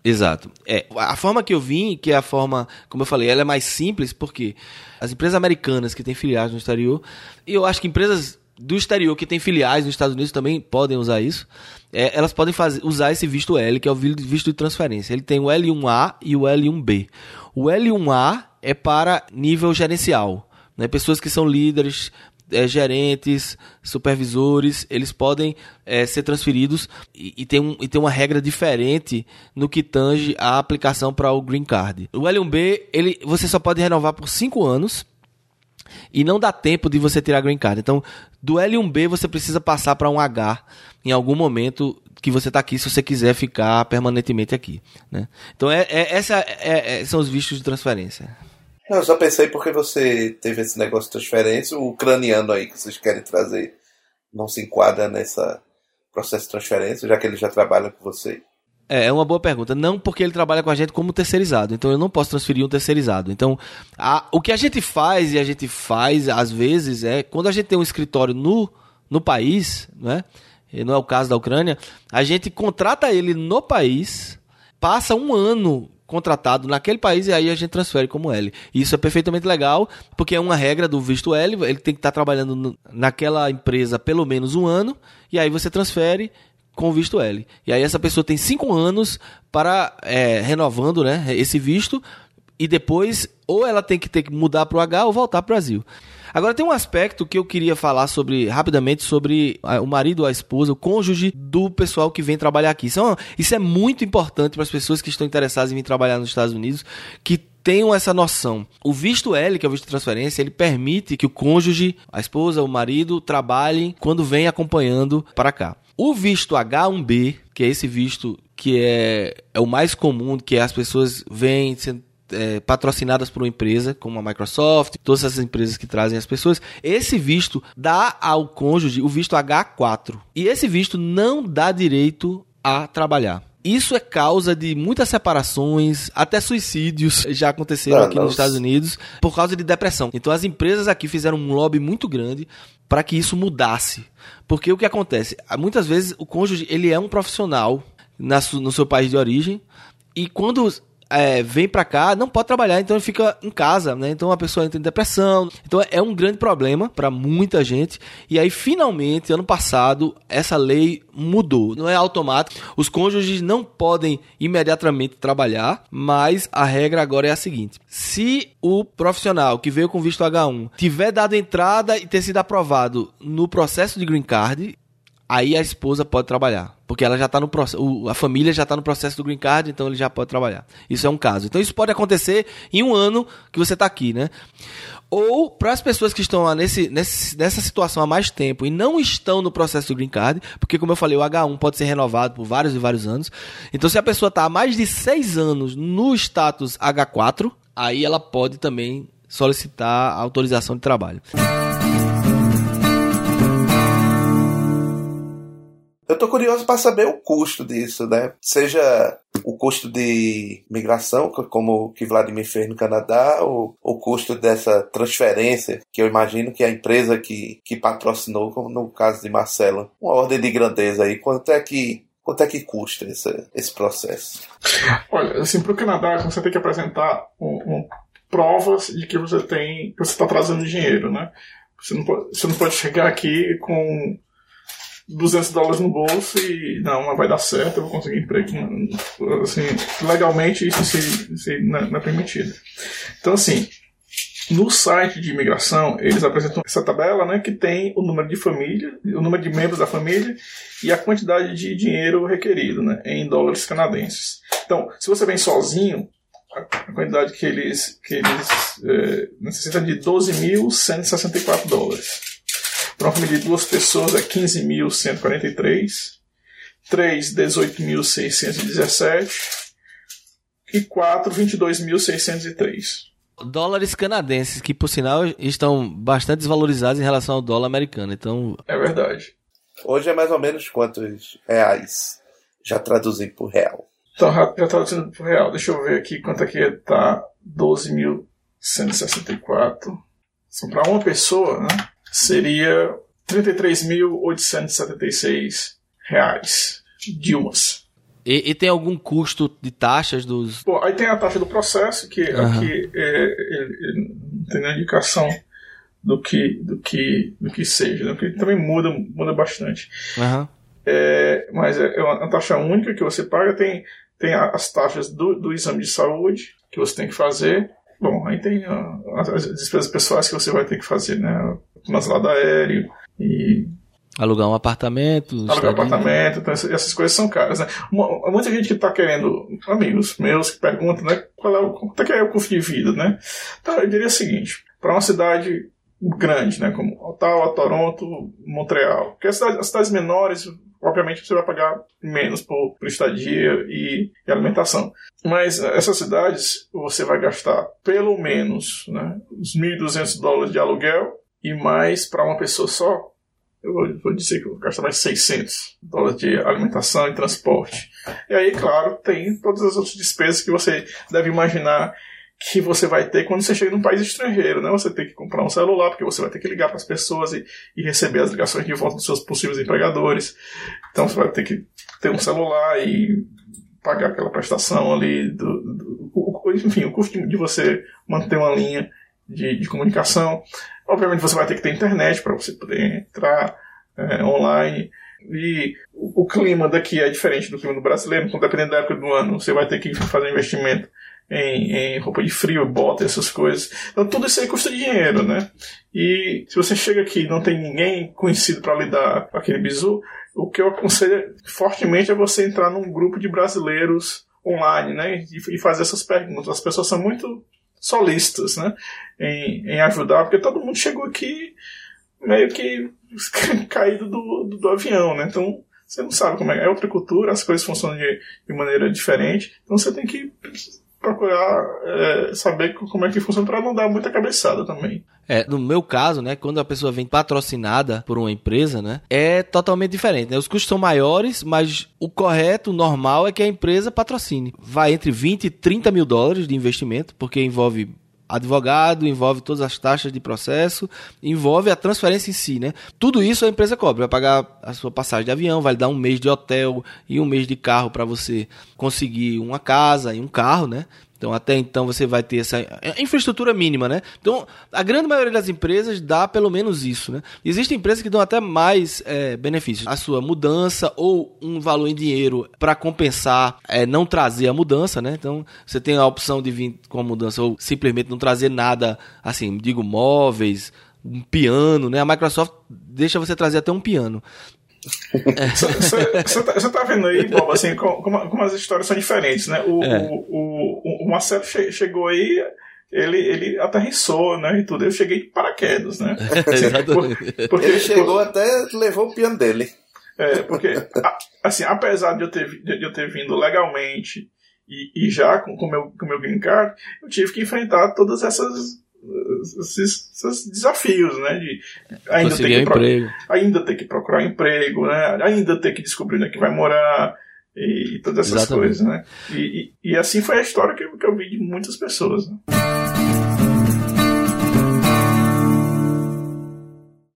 Exato. É, a forma que eu vim, que é a forma, como eu falei, ela é mais simples, porque as empresas americanas que têm filiais no exterior, e eu acho que empresas do exterior que têm filiais nos Estados Unidos também podem usar isso. É, elas podem fazer, usar esse visto L, que é o visto de transferência. Ele tem o L1A e o L1B. O L1A é para nível gerencial. Né? Pessoas que são líderes, é, gerentes, supervisores, eles podem é, ser transferidos e, e, tem um, e tem uma regra diferente no que tange a aplicação para o Green Card. O L1B, ele, você só pode renovar por 5 anos e não dá tempo de você tirar Green Card. Então, do L1B você precisa passar para um H em algum momento que você está aqui se você quiser ficar permanentemente aqui. Né? Então, é, é, é, é, são os vistos de transferência. Eu só pensei porque você teve esse negócio de transferência, o ucraniano aí que vocês querem trazer não se enquadra nessa processo de transferência, já que ele já trabalha com você. É, é uma boa pergunta. Não porque ele trabalha com a gente como terceirizado. Então eu não posso transferir um terceirizado. Então, a, o que a gente faz, e a gente faz às vezes, é quando a gente tem um escritório no, no país, né? E não é o caso da Ucrânia, a gente contrata ele no país, passa um ano contratado naquele país e aí a gente transfere como L. Isso é perfeitamente legal, porque é uma regra do visto L, ele tem que estar trabalhando naquela empresa pelo menos um ano, e aí você transfere com o visto L. E aí essa pessoa tem cinco anos para é, renovando né, esse visto, e depois ou ela tem que ter que mudar para o H ou voltar para o Brasil. Agora tem um aspecto que eu queria falar sobre rapidamente sobre o marido, a esposa, o cônjuge do pessoal que vem trabalhar aqui. Isso é, isso é muito importante para as pessoas que estão interessadas em vir trabalhar nos Estados Unidos, que tenham essa noção. O visto L, que é o visto de transferência, ele permite que o cônjuge, a esposa, o marido, trabalhem quando vem acompanhando para cá. O visto H1B, que é esse visto que é, é o mais comum, que as pessoas vêm sendo é, patrocinadas por uma empresa, como a Microsoft, todas essas empresas que trazem as pessoas, esse visto dá ao cônjuge o visto H4. E esse visto não dá direito a trabalhar. Isso é causa de muitas separações, até suicídios já aconteceram ah, aqui nos Estados Unidos por causa de depressão. Então as empresas aqui fizeram um lobby muito grande para que isso mudasse. Porque o que acontece? Muitas vezes o cônjuge ele é um profissional no seu país de origem e quando é, vem para cá, não pode trabalhar, então ele fica em casa, né? Então a pessoa entra em depressão. Então é um grande problema para muita gente. E aí, finalmente, ano passado, essa lei mudou. Não é automático. Os cônjuges não podem imediatamente trabalhar, mas a regra agora é a seguinte: se o profissional que veio com visto H1 tiver dado entrada e ter sido aprovado no processo de green card, aí a esposa pode trabalhar. Porque ela já está no processo, a família já está no processo do green card, então ele já pode trabalhar. Isso é um caso. Então isso pode acontecer em um ano que você está aqui, né? Ou para as pessoas que estão lá nesse, nesse, nessa situação há mais tempo e não estão no processo do green card, porque como eu falei, o H1 pode ser renovado por vários e vários anos. Então se a pessoa está há mais de seis anos no status H4, aí ela pode também solicitar autorização de trabalho. Eu tô curioso para saber o custo disso, né? Seja o custo de migração, como o que Vladimir fez no Canadá, ou o custo dessa transferência, que eu imagino que a empresa que, que patrocinou, como no caso de Marcelo, uma ordem de grandeza aí. Quanto é que Quanto é que custa esse, esse processo? Olha, assim, para o Canadá, você tem que apresentar um, um, provas de que você tem, que você está trazendo dinheiro, né? Você não, pode, você não pode chegar aqui com 200 dólares no bolso e não, vai dar certo, eu vou conseguir emprego. Assim, legalmente isso, se, se não, não é permitido. Então, assim, no site de imigração, eles apresentam essa tabela né, que tem o número de família, o número de membros da família e a quantidade de dinheiro requerido né, em dólares canadenses. Então, se você vem sozinho, a quantidade que eles, que eles é, necessitam de 12.164 dólares. Para uma família de duas pessoas é 15.143, 3, 18.617 e 4, 22.603. Dólares canadenses, que por sinal estão bastante desvalorizados em relação ao dólar americano. Então... É verdade. Hoje é mais ou menos quantos reais já traduzindo por real? Então, já traduzindo por real, deixa eu ver aqui quanto aqui está 12.164. São para uma pessoa, né? Seria 33.876 reais. Dilmas. E, e, tem algum custo de taxas dos. Bom, aí tem a taxa do processo, que uhum. aqui é, é, não tem nenhuma indicação do que, do que, do que seja, né? porque também muda, muda bastante. Uhum. É, mas é, é uma taxa única que você paga, tem, tem as taxas do, do exame de saúde que você tem que fazer, Bom, aí tem as despesas pessoais que você vai ter que fazer, né? Translado aéreo e. Alugar um apartamento. Alugar um apartamento, então essas coisas são caras, né? Muita gente que está querendo, amigos meus que perguntam, né? Qual é o, quanto é, que é o custo de vida, né? Então, eu diria o seguinte: para uma cidade grande, né? Como Ottawa, Toronto, Montreal, porque as cidades, as cidades menores obviamente você vai pagar menos por, por estadia e, e, alimentação. Mas essas cidades você vai gastar pelo menos né, uns 1.200 dólares de aluguel e mais para uma pessoa só. Eu vou, vou dizer que eu vou gastar mais 600 dólares de alimentação e transporte. E aí, claro, tem todas as outras despesas que você deve imaginar que você vai ter quando você chega num país estrangeiro, né? Você tem que comprar um celular, porque você vai ter que ligar para as pessoas e, e, receber as ligações de volta dos seus possíveis empregadores. Então você vai ter que ter um celular e pagar aquela prestação ali, do, do o, enfim, o custo de você manter uma linha de, de comunicação. Obviamente você vai ter que ter internet para você poder entrar é, online. E o, o, clima daqui é diferente do clima do brasileiro, então dependendo da época do ano, você vai ter que fazer um investimento em, em, roupa de frio, bota, essas coisas. Então tudo isso aí custa dinheiro, né? E se você chega aqui e não tem ninguém conhecido para lidar com aquele bizu, o que eu aconselho fortemente é você entrar num grupo de brasileiros online, né? E, e fazer essas perguntas. As pessoas são muito solistas, né? Em, em ajudar, porque todo mundo chegou aqui meio que caído do, do, do avião, né? Então você não sabe como é. É outra cultura, as coisas funcionam de, de maneira diferente. Então você tem que procurar é, saber como é que funciona para não dar muita cabeçada também. É, no meu caso, né, quando a pessoa vem patrocinada por uma empresa, né, é totalmente diferente. Né? Os custos são maiores, mas o correto, o normal é que a empresa patrocine. Vai entre 20 e 30 mil dólares de investimento, porque envolve advogado, envolve todas as taxas de processo, envolve a transferência em si, né? Tudo isso a empresa cobra, vai pagar a sua passagem de avião, vai dar um mês de hotel e um mês de carro para você conseguir uma casa e um carro, né? Então, até então, você vai ter essa infraestrutura mínima, né? Então, a grande maioria das empresas dá pelo menos isso, né? Existem empresas que dão até mais é, benefícios. A sua mudança ou um valor em dinheiro para compensar é, não trazer a mudança, né? Então, você tem a opção de vir com a mudança ou simplesmente não trazer nada, assim, digo, móveis, um piano, né? A Microsoft deixa você trazer até um piano. Você tá, tá, vendo aí, Bob, assim, como, como, as histórias são diferentes, né? O, é. o, o, o, Marcelo che, chegou aí, ele, ele aterrissou, né? E tudo. Eu cheguei de paraquedas, né? Assim, porque, ele chegou por, até levou o piano dele. É, porque, assim, apesar de eu ter, de eu ter vindo legalmente e, e já com o meu, com meu green card, eu tive que enfrentar todas essas esses, esses, desafios, né? De ainda ter, que emprego. ainda ter que procurar emprego, né? Ainda ter que descobrir onde é que vai morar e, e todas essas Exatamente. coisas, né? E, e, e, assim foi a história que, que eu vi de muitas pessoas. Né?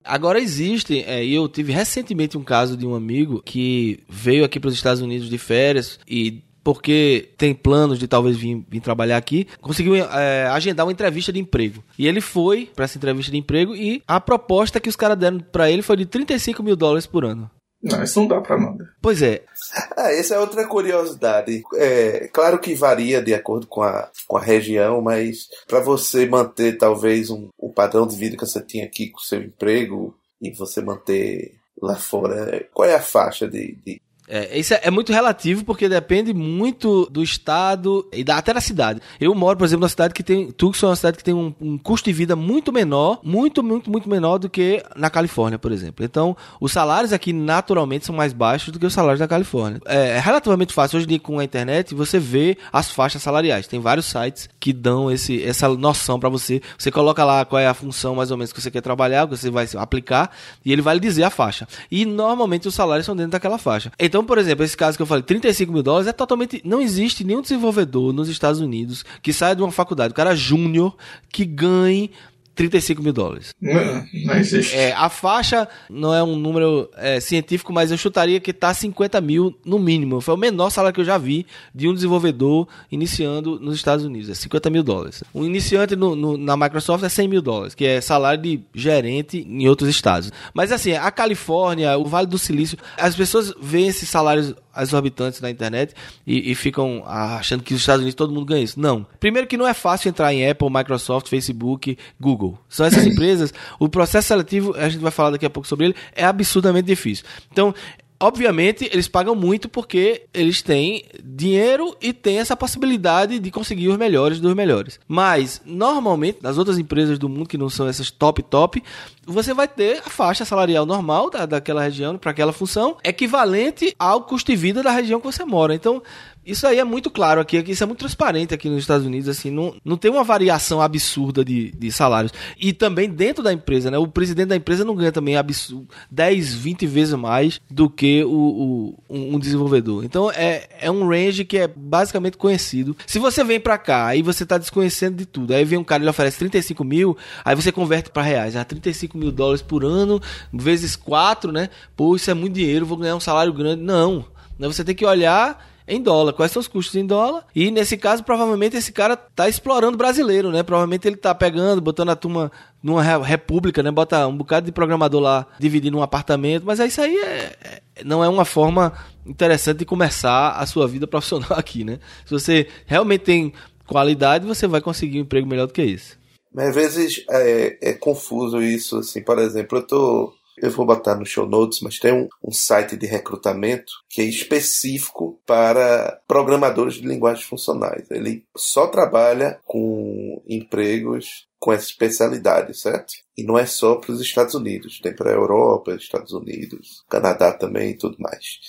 Agora existem, é, eu tive recentemente um caso de um amigo que veio aqui para os Estados Unidos de férias e porque tem planos de talvez vir, vir trabalhar aqui, conseguiu é, agendar uma entrevista de emprego. E ele foi para essa entrevista de emprego e a proposta que os caras deram para ele foi de 35 mil dólares por ano. Não, isso não dá para nada. Pois é. Ah, essa é outra curiosidade. É, claro que varia de acordo com a, com a região, mas para você manter talvez um, o padrão de vida que você tinha aqui com o seu emprego e você manter lá fora, qual é a faixa de, de é, isso é, é, muito relativo porque depende muito do estado e da, até da cidade. Eu moro, por exemplo, numa cidade que tem. Tucson é uma cidade que tem um, um, custo de vida muito menor, muito, muito, muito menor do que na Califórnia, por exemplo. Então, os salários aqui naturalmente são mais baixos do que os salários da Califórnia. É, é relativamente fácil. Hoje em dia, com a internet, você vê as faixas salariais. Tem vários sites que dão esse, essa noção para você. Você coloca lá qual é a função mais ou menos que você quer trabalhar, que você vai aplicar, e ele vai lhe dizer a faixa. E normalmente os salários são dentro daquela faixa. Então, então, por exemplo, esse caso que eu falei, 35 mil dólares, é totalmente. Não existe nenhum desenvolvedor nos Estados Unidos que saia de uma faculdade, o cara júnior, que ganhe 35 mil dólares. Não, não existe. É, a faixa não é um número é, científico, mas eu chutaria que está 50 mil no mínimo. Foi o menor salário que eu já vi de um desenvolvedor iniciando nos Estados Unidos. É 50 mil dólares. Um iniciante no, no, na Microsoft é 100 mil dólares, que é salário de gerente em outros estados. Mas assim, a Califórnia, o Vale do Silício, as pessoas veem esses salários exorbitantes na internet e, e, ficam achando que os Estados Unidos todo mundo ganha isso. Não. Primeiro que não é fácil entrar em Apple, Microsoft, Facebook, Google. São essas empresas. O processo seletivo, a gente vai falar daqui a pouco sobre ele, é absurdamente difícil. Então, Obviamente, eles pagam muito porque eles têm dinheiro e têm essa possibilidade de conseguir os melhores dos melhores. Mas, normalmente, nas outras empresas do mundo que não são essas top top, você vai ter a faixa salarial normal da, daquela região para aquela função, equivalente ao custo de vida da região que você mora. Então, isso aí é muito claro aqui, isso é muito transparente aqui nos Estados Unidos, assim, não, não tem uma variação absurda de, de salários. E também dentro da empresa, né? O presidente da empresa não ganha também absurdo, 10, 20 vezes mais do que o, o um desenvolvedor. Então é, é um range que é basicamente conhecido. Se você vem para cá e você tá desconhecendo de tudo, aí vem um cara e ele oferece 35 mil, aí você converte para reais, ah, 35 mil dólares por ano, vezes 4, né? Pô, isso é muito dinheiro, vou ganhar um salário grande. Não. Né? Você tem que olhar em dólar. Quais são os custos em dólar? E nesse caso, provavelmente esse cara tá explorando brasileiro, né? Provavelmente ele tá pegando, botando a turma numa república, né? Bota um bocado de programador lá dividindo um apartamento. Mas isso aí é, é, não é uma forma interessante de começar a sua vida profissional aqui, né? Se você realmente tem qualidade, você vai conseguir um emprego melhor do que isso. Mas às vezes é, é confuso isso, assim, por exemplo, eu tô eu vou botar no show notes, mas tem um, um site de recrutamento que é específico para programadores de linguagens funcionais. Ele só trabalha com empregos com essa especialidade, certo? E não é só para os Estados Unidos, tem para a Europa, Estados Unidos, Canadá também e tudo mais.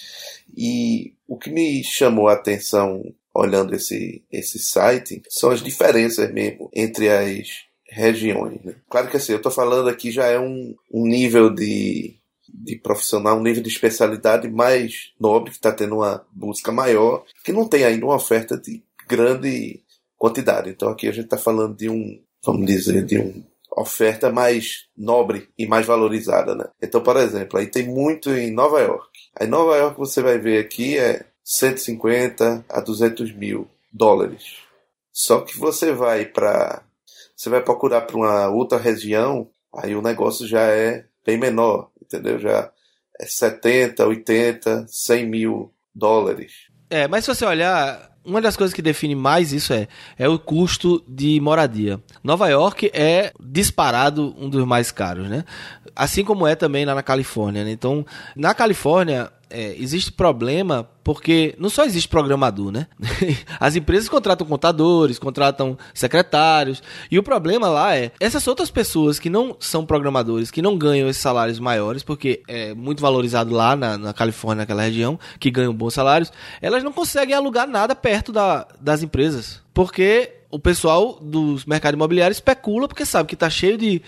E o que me chamou a atenção olhando esse, esse site são as diferenças mesmo entre as regiões. Né? Claro que assim, eu estou falando aqui já é um, um nível de, de profissional, um nível de especialidade mais nobre, que está tendo uma busca maior, que não tem ainda uma oferta de grande quantidade. Então aqui a gente está falando de um, vamos dizer, de uma oferta mais nobre e mais valorizada, né? Então, por exemplo, aí tem muito em Nova York. Aí Nova York você vai ver aqui é 150 a 200 mil dólares. Só que você vai para você vai procurar para uma outra região, aí o negócio já é bem menor, entendeu? Já é 70, 80, 100 mil dólares. É, mas se você olhar, uma das coisas que define mais isso é, é o custo de moradia. Nova York é disparado um dos mais caros, né? Assim como é também lá na Califórnia. Né? Então, na Califórnia, é, existe problema porque não só existe programador, né? As empresas contratam contadores, contratam secretários. E o problema lá é essas outras pessoas que não são programadores, que não ganham esses salários maiores, porque é muito valorizado lá na, na Califórnia, naquela região, que ganham bons salários, elas não conseguem alugar nada perto da, das empresas. Porque o pessoal dos mercados imobiliários especula porque sabe que está cheio de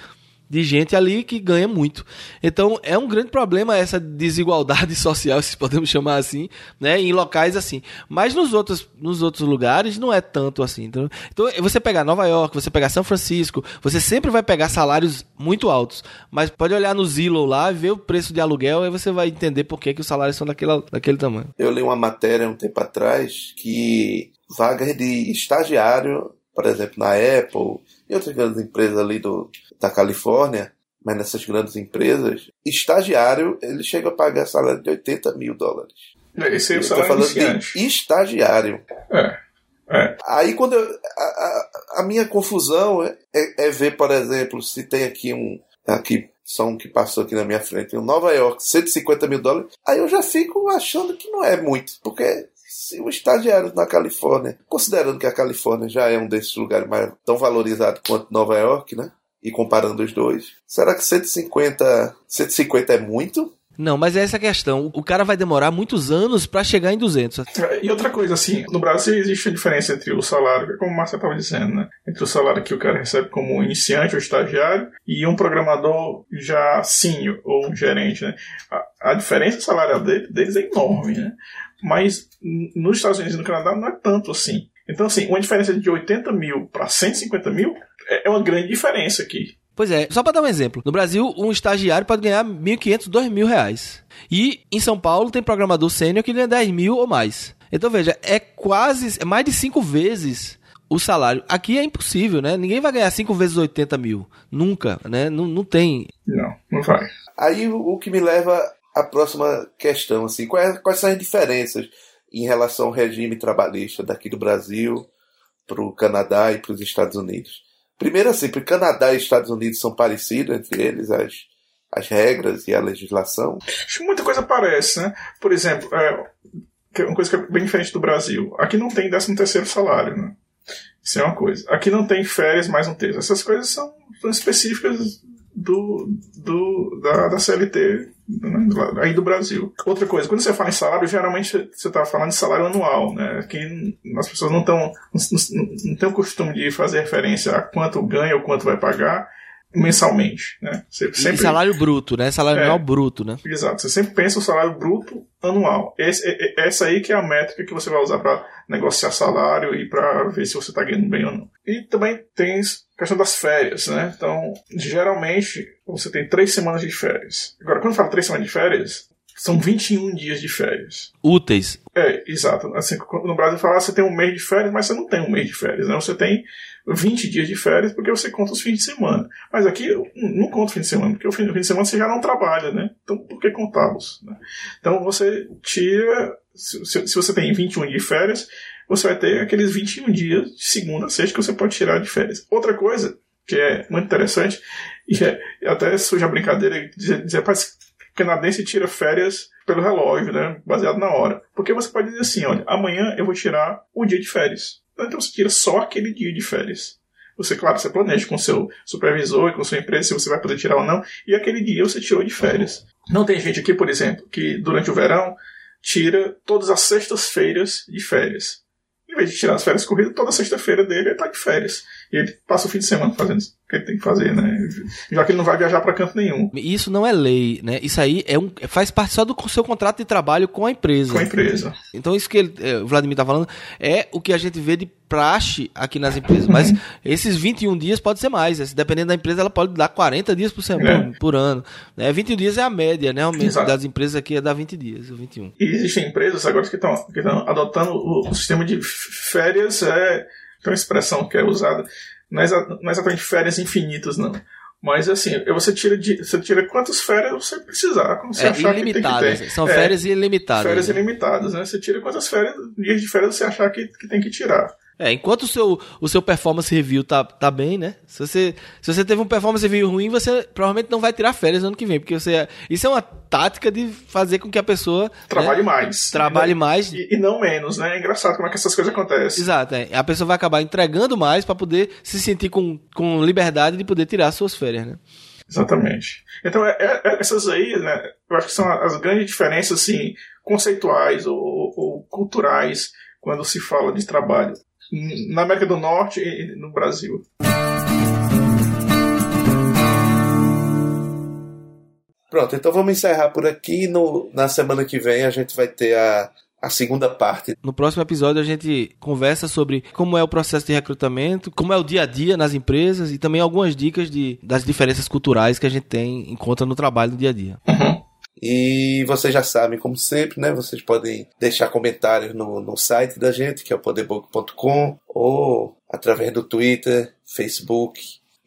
de gente ali que ganha muito. Então é um grande problema essa desigualdade social, se podemos chamar assim, né, em locais assim. Mas nos outros, nos outros lugares não é tanto assim. Então, então você pegar Nova York, você pegar São Francisco, você sempre vai pegar salários muito altos. Mas pode olhar no Zillow lá, ver o preço de aluguel e você vai entender por que, que os salários são daquele, daquele tamanho. Eu li uma matéria um tempo atrás que vagas de estagiário, por exemplo, na Apple e outras grandes empresas ali do, da Califórnia, mas nessas grandes empresas, estagiário ele chega a pagar salário de 80 mil dólares. Esse é o salário falando iniciante. de estagiário. É. É. Aí quando eu, a, a, a, minha confusão é, é, é, ver, por exemplo, se tem aqui um. Aqui, só um que passou aqui na minha frente, em Nova York, 150 mil dólares. Aí eu já fico achando que não é muito, porque se o estagiário na Califórnia, considerando que a Califórnia já é um desses lugares mais tão valorizado quanto Nova York, né? e comparando os dois. Será que 150, 150 é muito? Não, mas é essa a questão. O cara vai demorar muitos anos para chegar em 200. E outra coisa, assim, no Brasil existe a diferença entre o salário, como o Márcio estava dizendo, né? Entre o salário que o cara recebe como iniciante ou estagiário e um programador já sênior ou gerente, né? A, a diferença salarial deles é enorme, né? Mas nos Estados Unidos e no Canadá não é tanto assim. Então, assim, uma diferença de 80 mil para 150 mil é, é uma grande diferença aqui. Pois é, só para dar um exemplo. No Brasil, um estagiário pode ganhar 1.500, 2.000 reais. E em São Paulo tem programador sênior que ganha 10 mil ou mais. Então veja, é quase, é mais de 5 vezes o salário. Aqui é impossível, né? Ninguém vai ganhar 5 vezes 80 mil. Nunca, né? Não, não tem. Não, não vai. Aí o que me leva à próxima questão, assim, quais, quais são as diferenças em relação ao regime trabalhista daqui do Brasil para o Canadá e para os Estados Unidos? Primeiro, assim, porque Canadá e Estados Unidos são parecidos entre eles, as, as regras e a legislação. Acho que muita coisa parece, né? Por exemplo, é, uma coisa que é bem diferente do Brasil. Aqui não tem 13 terceiro salário, né? Isso é uma coisa. Aqui não tem férias mais um terço. Essas coisas são, são específicas do, do, da, da CLT né, aí do Brasil. Outra coisa, quando você fala em salário, geralmente você está falando de salário anual, né? Que as pessoas não estão não, não têm o costume de fazer referência a quanto ganha ou quanto vai pagar mensalmente, né? Você sempre... E salário bruto, né? Salário é, anual bruto, né? Exato. Você sempre pensa o salário bruto anual. Esse, essa aí que é a métrica que você vai usar para negociar salário e para ver se você está ganhando bem ou não. E também tem questão das férias, né? Então, geralmente, você tem três semanas de férias. Agora, quando fala três semanas de férias, são 21 dias de férias. Úteis. É, exato. Assim, no Brasil fala você tem um mês de férias, mas você não tem um mês de férias, né? Você tem 20 dias de férias porque você conta os fins de semana. Mas aqui não conta o fim de semana, porque o fim, de semana você já não trabalha, né? Então por que contá-los? Né? Então você tira. Se, se, você tem 21 dias de férias, você vai ter aqueles 21 dias de segunda a sexta que você pode tirar de férias. Outra coisa que é muito interessante, e, é, até surge a brincadeira de dizer, dizer canadense tira férias pelo relógio, né? Baseado na hora. Porque você pode dizer assim, olha, amanhã eu vou tirar o dia de férias. Então você tira só aquele dia de férias. Você, claro, você planeja com seu supervisor e com sua empresa se você vai poder tirar ou não, e aquele dia você tirou de férias. Não tem gente aqui, por exemplo, que durante o verão tira todas as sextas-feiras de férias. Em vez de tirar as férias corridas, toda sexta-feira dele ele está de férias. E ele passa o fim de semana fazendo isso que ele tem que fazer, né? Já que ele não vai viajar para canto nenhum. Isso não é lei, né? Isso aí é um, faz parte só do seu contrato de trabalho com a empresa. Com a empresa. Então isso que ele, é, o Vladimir tá falando é o que a gente vê de praxe aqui nas empresas. Mas esses 21 dias pode ser mais. Né? Dependendo da empresa, ela pode dar 40 dias por semana, é. por ano. Né? 21 dias é a média, né? O Exato. das empresas aqui é dar 20 dias, 21. E existem empresas agora que estão adotando o, o, sistema de férias, é, tem uma expressão que é usada não é, não é exatamente férias infinitas, não. Mas assim, você tira, de, você tira quantas férias você precisar, como você é, achar que tem que ter. São é, férias ilimitadas. Férias né? ilimitadas, né? Você tira quantas férias, dias de férias você achar que, que tem que tirar. É, enquanto o seu, o seu performance review tá, tá bem, né? Se você, se você teve um performance review ruim, você provavelmente não vai tirar férias no ano que vem, porque você isso é uma tática de fazer com que a pessoa trabalhe né, mais. Trabalhe e não, mais e, e, não menos, né? É engraçado como é que essas coisas acontecem. Exato, é. a pessoa vai acabar entregando mais para poder se sentir com, com liberdade de poder tirar suas férias, né? Exatamente. Então, é, é, essas aí, né, eu acho que são as grandes diferenças, assim, conceituais ou, ou culturais quando se fala de trabalho na América do Norte e no Brasil. Pronto, então vamos encerrar por aqui. No, na semana que vem a gente vai ter a, a segunda parte. No próximo episódio a gente conversa sobre como é o processo de recrutamento, como é o dia a dia nas empresas e também algumas dicas de, das diferenças culturais que a gente tem em conta no trabalho do dia a dia. Uhum. E vocês já sabem, como sempre, né? Vocês podem deixar comentários no, no site da gente, que é o poderbook.com, ou através do Twitter, Facebook.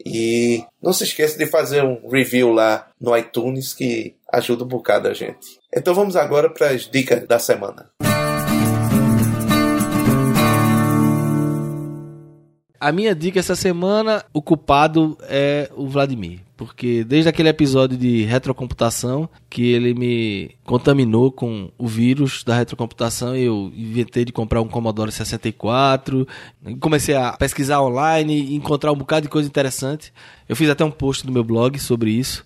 E não se esqueça de fazer um review lá no iTunes, que ajuda um bocado a gente. Então vamos agora para as dicas da semana. A minha dica essa semana, o culpado é o Vladimir. Porque desde aquele episódio de retrocomputação, que ele me contaminou com o vírus da retrocomputação, eu inventei de comprar um Commodore 64, comecei a pesquisar online e encontrar um bocado de coisa interessante. Eu fiz até um post no meu blog sobre isso.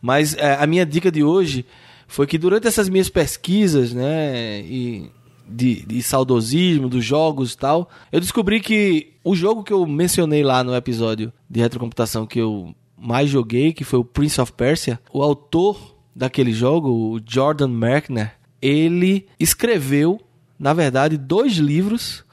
Mas é, a minha dica de hoje foi que durante essas minhas pesquisas, né, e de, de saudosismo dos jogos e tal, eu descobri que o jogo que eu mencionei lá no episódio de retrocomputação que eu mais joguei, que foi o Prince of Persia, o autor daquele jogo, o Jordan Merkner, ele escreveu, na verdade, dois livros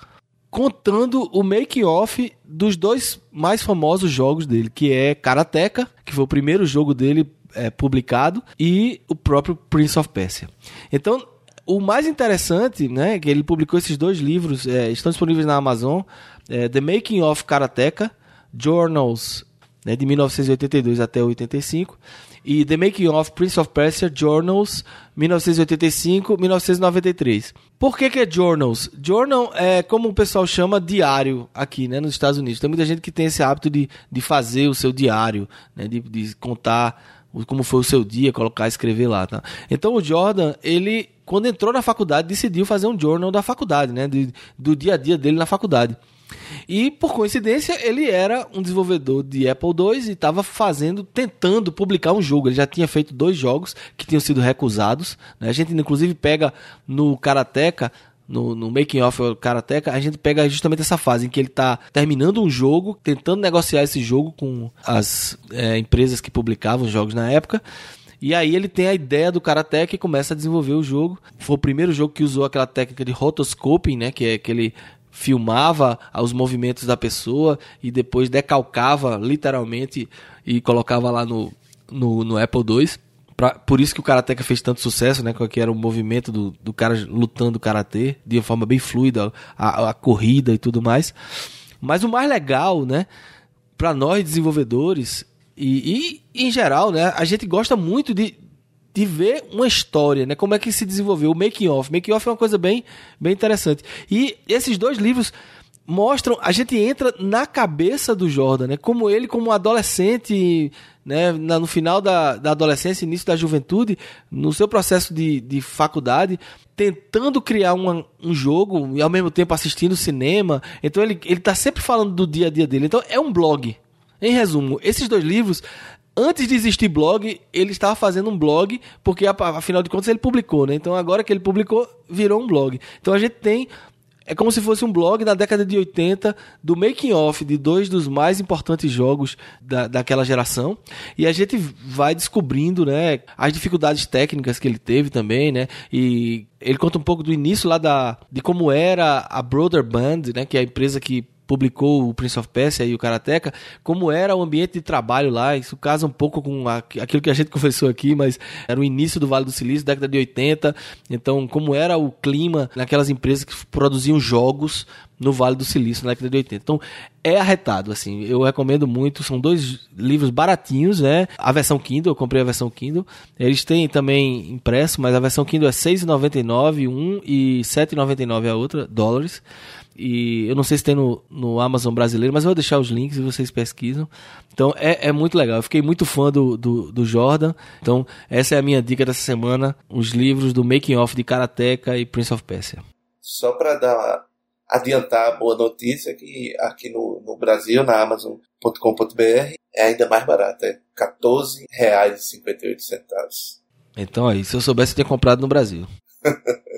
contando o make-off dos dois mais famosos jogos dele, que é Karateka, que foi o primeiro jogo dele é, publicado, e o próprio Prince of Persia. Então, o mais interessante, né, que ele publicou esses dois livros, é, estão disponíveis na Amazon, é, The Making of Karateka, Journals, né, de 1982 até 85, e The Making of Prince of Persia, Journals, 1985-1993. Por que, que é Journals? Journal é como o pessoal chama diário aqui, né, nos Estados Unidos. Tem muita gente que tem esse hábito de, de fazer o seu diário, né, de, de contar como foi o seu dia, colocar, escrever lá, tá? Então o Jordan, ele quando entrou na faculdade, decidiu fazer um journal da faculdade, né? De, do dia a dia dele na faculdade. E por coincidência, ele era um desenvolvedor de Apple II e estava fazendo, tentando publicar um jogo. Ele já tinha feito dois jogos que tinham sido recusados. Né? A gente, inclusive, pega no Karateka no, no Making of Karateka, a gente pega justamente essa fase em que ele está terminando um jogo, tentando negociar esse jogo com as é, empresas que publicavam jogos na época. E aí ele tem a ideia do Karateka e começa a desenvolver o jogo. Foi o primeiro jogo que usou aquela técnica de rotoscoping, né? Que é que ele filmava os movimentos da pessoa e depois decalcava literalmente e colocava lá no, no, no Apple II. Pra, por isso que o Karateka fez tanto sucesso, né? Que era o movimento do, do cara lutando Karatê de uma forma bem fluida, a, a corrida e tudo mais. Mas o mais legal, né? Para nós desenvolvedores e, e, em geral, né, a gente gosta muito de, de ver uma história, né? Como é que se desenvolveu o making of. Making of é uma coisa bem, bem interessante. E esses dois livros mostram, a gente entra na cabeça do Jordan, né? Como ele, como adolescente, né? No final da, da adolescência, início da juventude, no seu processo de, de faculdade, tentando criar uma, um jogo e ao mesmo tempo assistindo cinema. Então ele, ele tá sempre falando do dia a dia dele. Então é um blog. Em resumo, esses dois livros antes de existir blog, ele estava fazendo um blog, porque afinal de contas ele publicou, né? Então agora que ele publicou, virou um blog. Então a gente tem é como se fosse um blog da década de 80 do making off de dois dos mais importantes jogos da, daquela geração. E a gente vai descobrindo, né, as dificuldades técnicas que ele teve também, né? E ele conta um pouco do início lá da de como era a Brother Band, né, que é a empresa que publicou o Prince of Persia e o Karateka, como era o ambiente de trabalho lá, isso casa um pouco com aquilo que a gente conversou aqui, mas era o início do Vale do Silício, década de 80, então como era o clima naquelas empresas que produziam jogos no Vale do Silício na década de 80. Então, é arretado, assim, eu recomendo muito, são dois livros baratinhos, né? A versão Kindle, eu comprei a versão Kindle. Eles têm também impresso, mas a versão Kindle é R$ 6,99 um e R$ 7,99 a outra, dólares. E eu não sei se tem no, no Amazon brasileiro, mas eu vou deixar os links e vocês pesquisam. Então é, é muito legal. Eu fiquei muito fã do, do, do, Jordan. Então, essa é a minha dica dessa semana: os livros do Making Off de Karateka e Prince of Persia. Só para dar adiantar a boa notícia que aqui no, no Brasil, na Amazon.com.br, é ainda mais barato, é R$ 14,58. Então aí, se eu soubesse, eu tinha comprado no Brasil.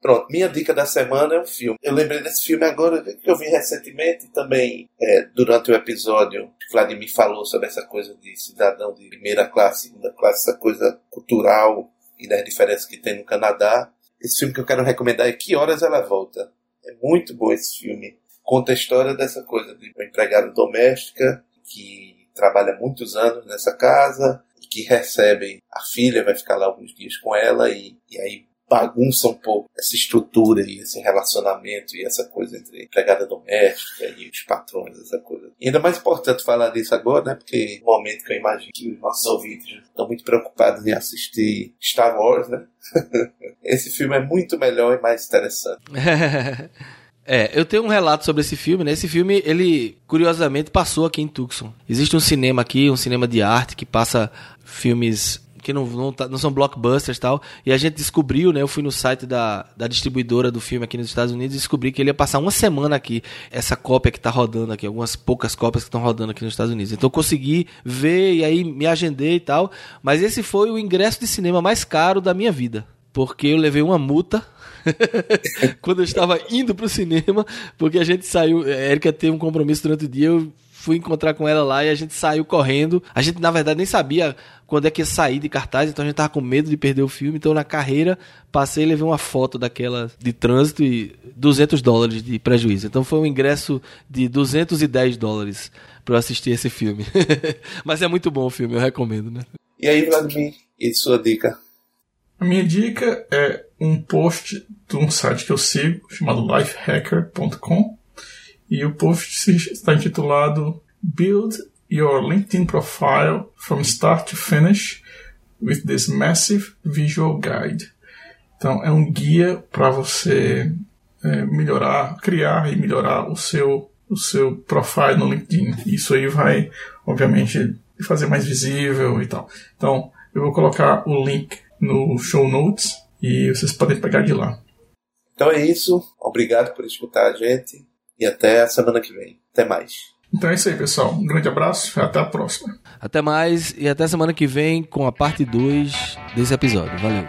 Pronto, minha dica da semana é um filme. Eu lembrei desse filme agora, que eu vi recentemente também, é, durante o episódio, que Vladimir falou sobre essa coisa de cidadão de primeira classe, segunda classe, essa coisa cultural e das diferenças que tem no Canadá. Esse filme que eu quero recomendar é Que Horas Ela Volta. É muito bom esse filme. Conta a história dessa coisa de uma empregada doméstica que trabalha muitos anos nessa casa e que recebe a filha, vai ficar lá alguns dias com ela e, e aí bagunça um pouco essa estrutura e esse relacionamento e essa coisa entre empregada doméstica e os patrões, essa coisa. E ainda mais importante falar disso agora, né? Porque no momento que eu imagino que os nossos ouvintes estão muito preocupados em assistir Star Wars, né? esse filme é muito melhor e mais interessante. É, eu tenho um relato sobre esse filme, né? Esse filme, ele, curiosamente, passou aqui em Tucson. Existe um cinema aqui, um cinema de arte, que passa filmes que não, não, tá, não são blockbusters e tal. E a gente descobriu, né? Eu fui no site da, da distribuidora do filme aqui nos Estados Unidos e descobri que ele ia passar uma semana aqui, essa cópia que tá rodando aqui, algumas poucas cópias que estão rodando aqui nos Estados Unidos. Então eu consegui ver e aí me agendei e tal. Mas esse foi o ingresso de cinema mais caro da minha vida. Porque eu levei uma multa quando eu estava indo pro cinema, porque a gente saiu. A Erika teve um compromisso durante o dia, eu fui encontrar com ela lá e a gente saiu correndo. A gente, na verdade, nem sabia quando é que ia sair de cartaz, então a gente tava com medo de perder o filme. Então, na carreira, passei e levei uma foto daquela de trânsito e 200 dólares de prejuízo. Então, foi um ingresso de 210 dólares para eu assistir esse filme. Mas é muito bom o filme, eu recomendo, né? E aí, Vladimir, e sua dica? A minha dica é um post de um site que eu sigo, chamado lifehacker.com e o post está intitulado Build Your LinkedIn Profile from Start to Finish with this Massive Visual Guide. Então, é um guia para você é, melhorar, criar e melhorar o seu, o seu profile no LinkedIn. Isso aí vai, obviamente, fazer mais visível e tal. Então, eu vou colocar o link no show notes e vocês podem pegar de lá. Então é isso. Obrigado por escutar a gente. E até a semana que vem. Até mais. Então é isso aí, pessoal. Um grande abraço e até a próxima. Até mais e até semana que vem com a parte 2 desse episódio. Valeu.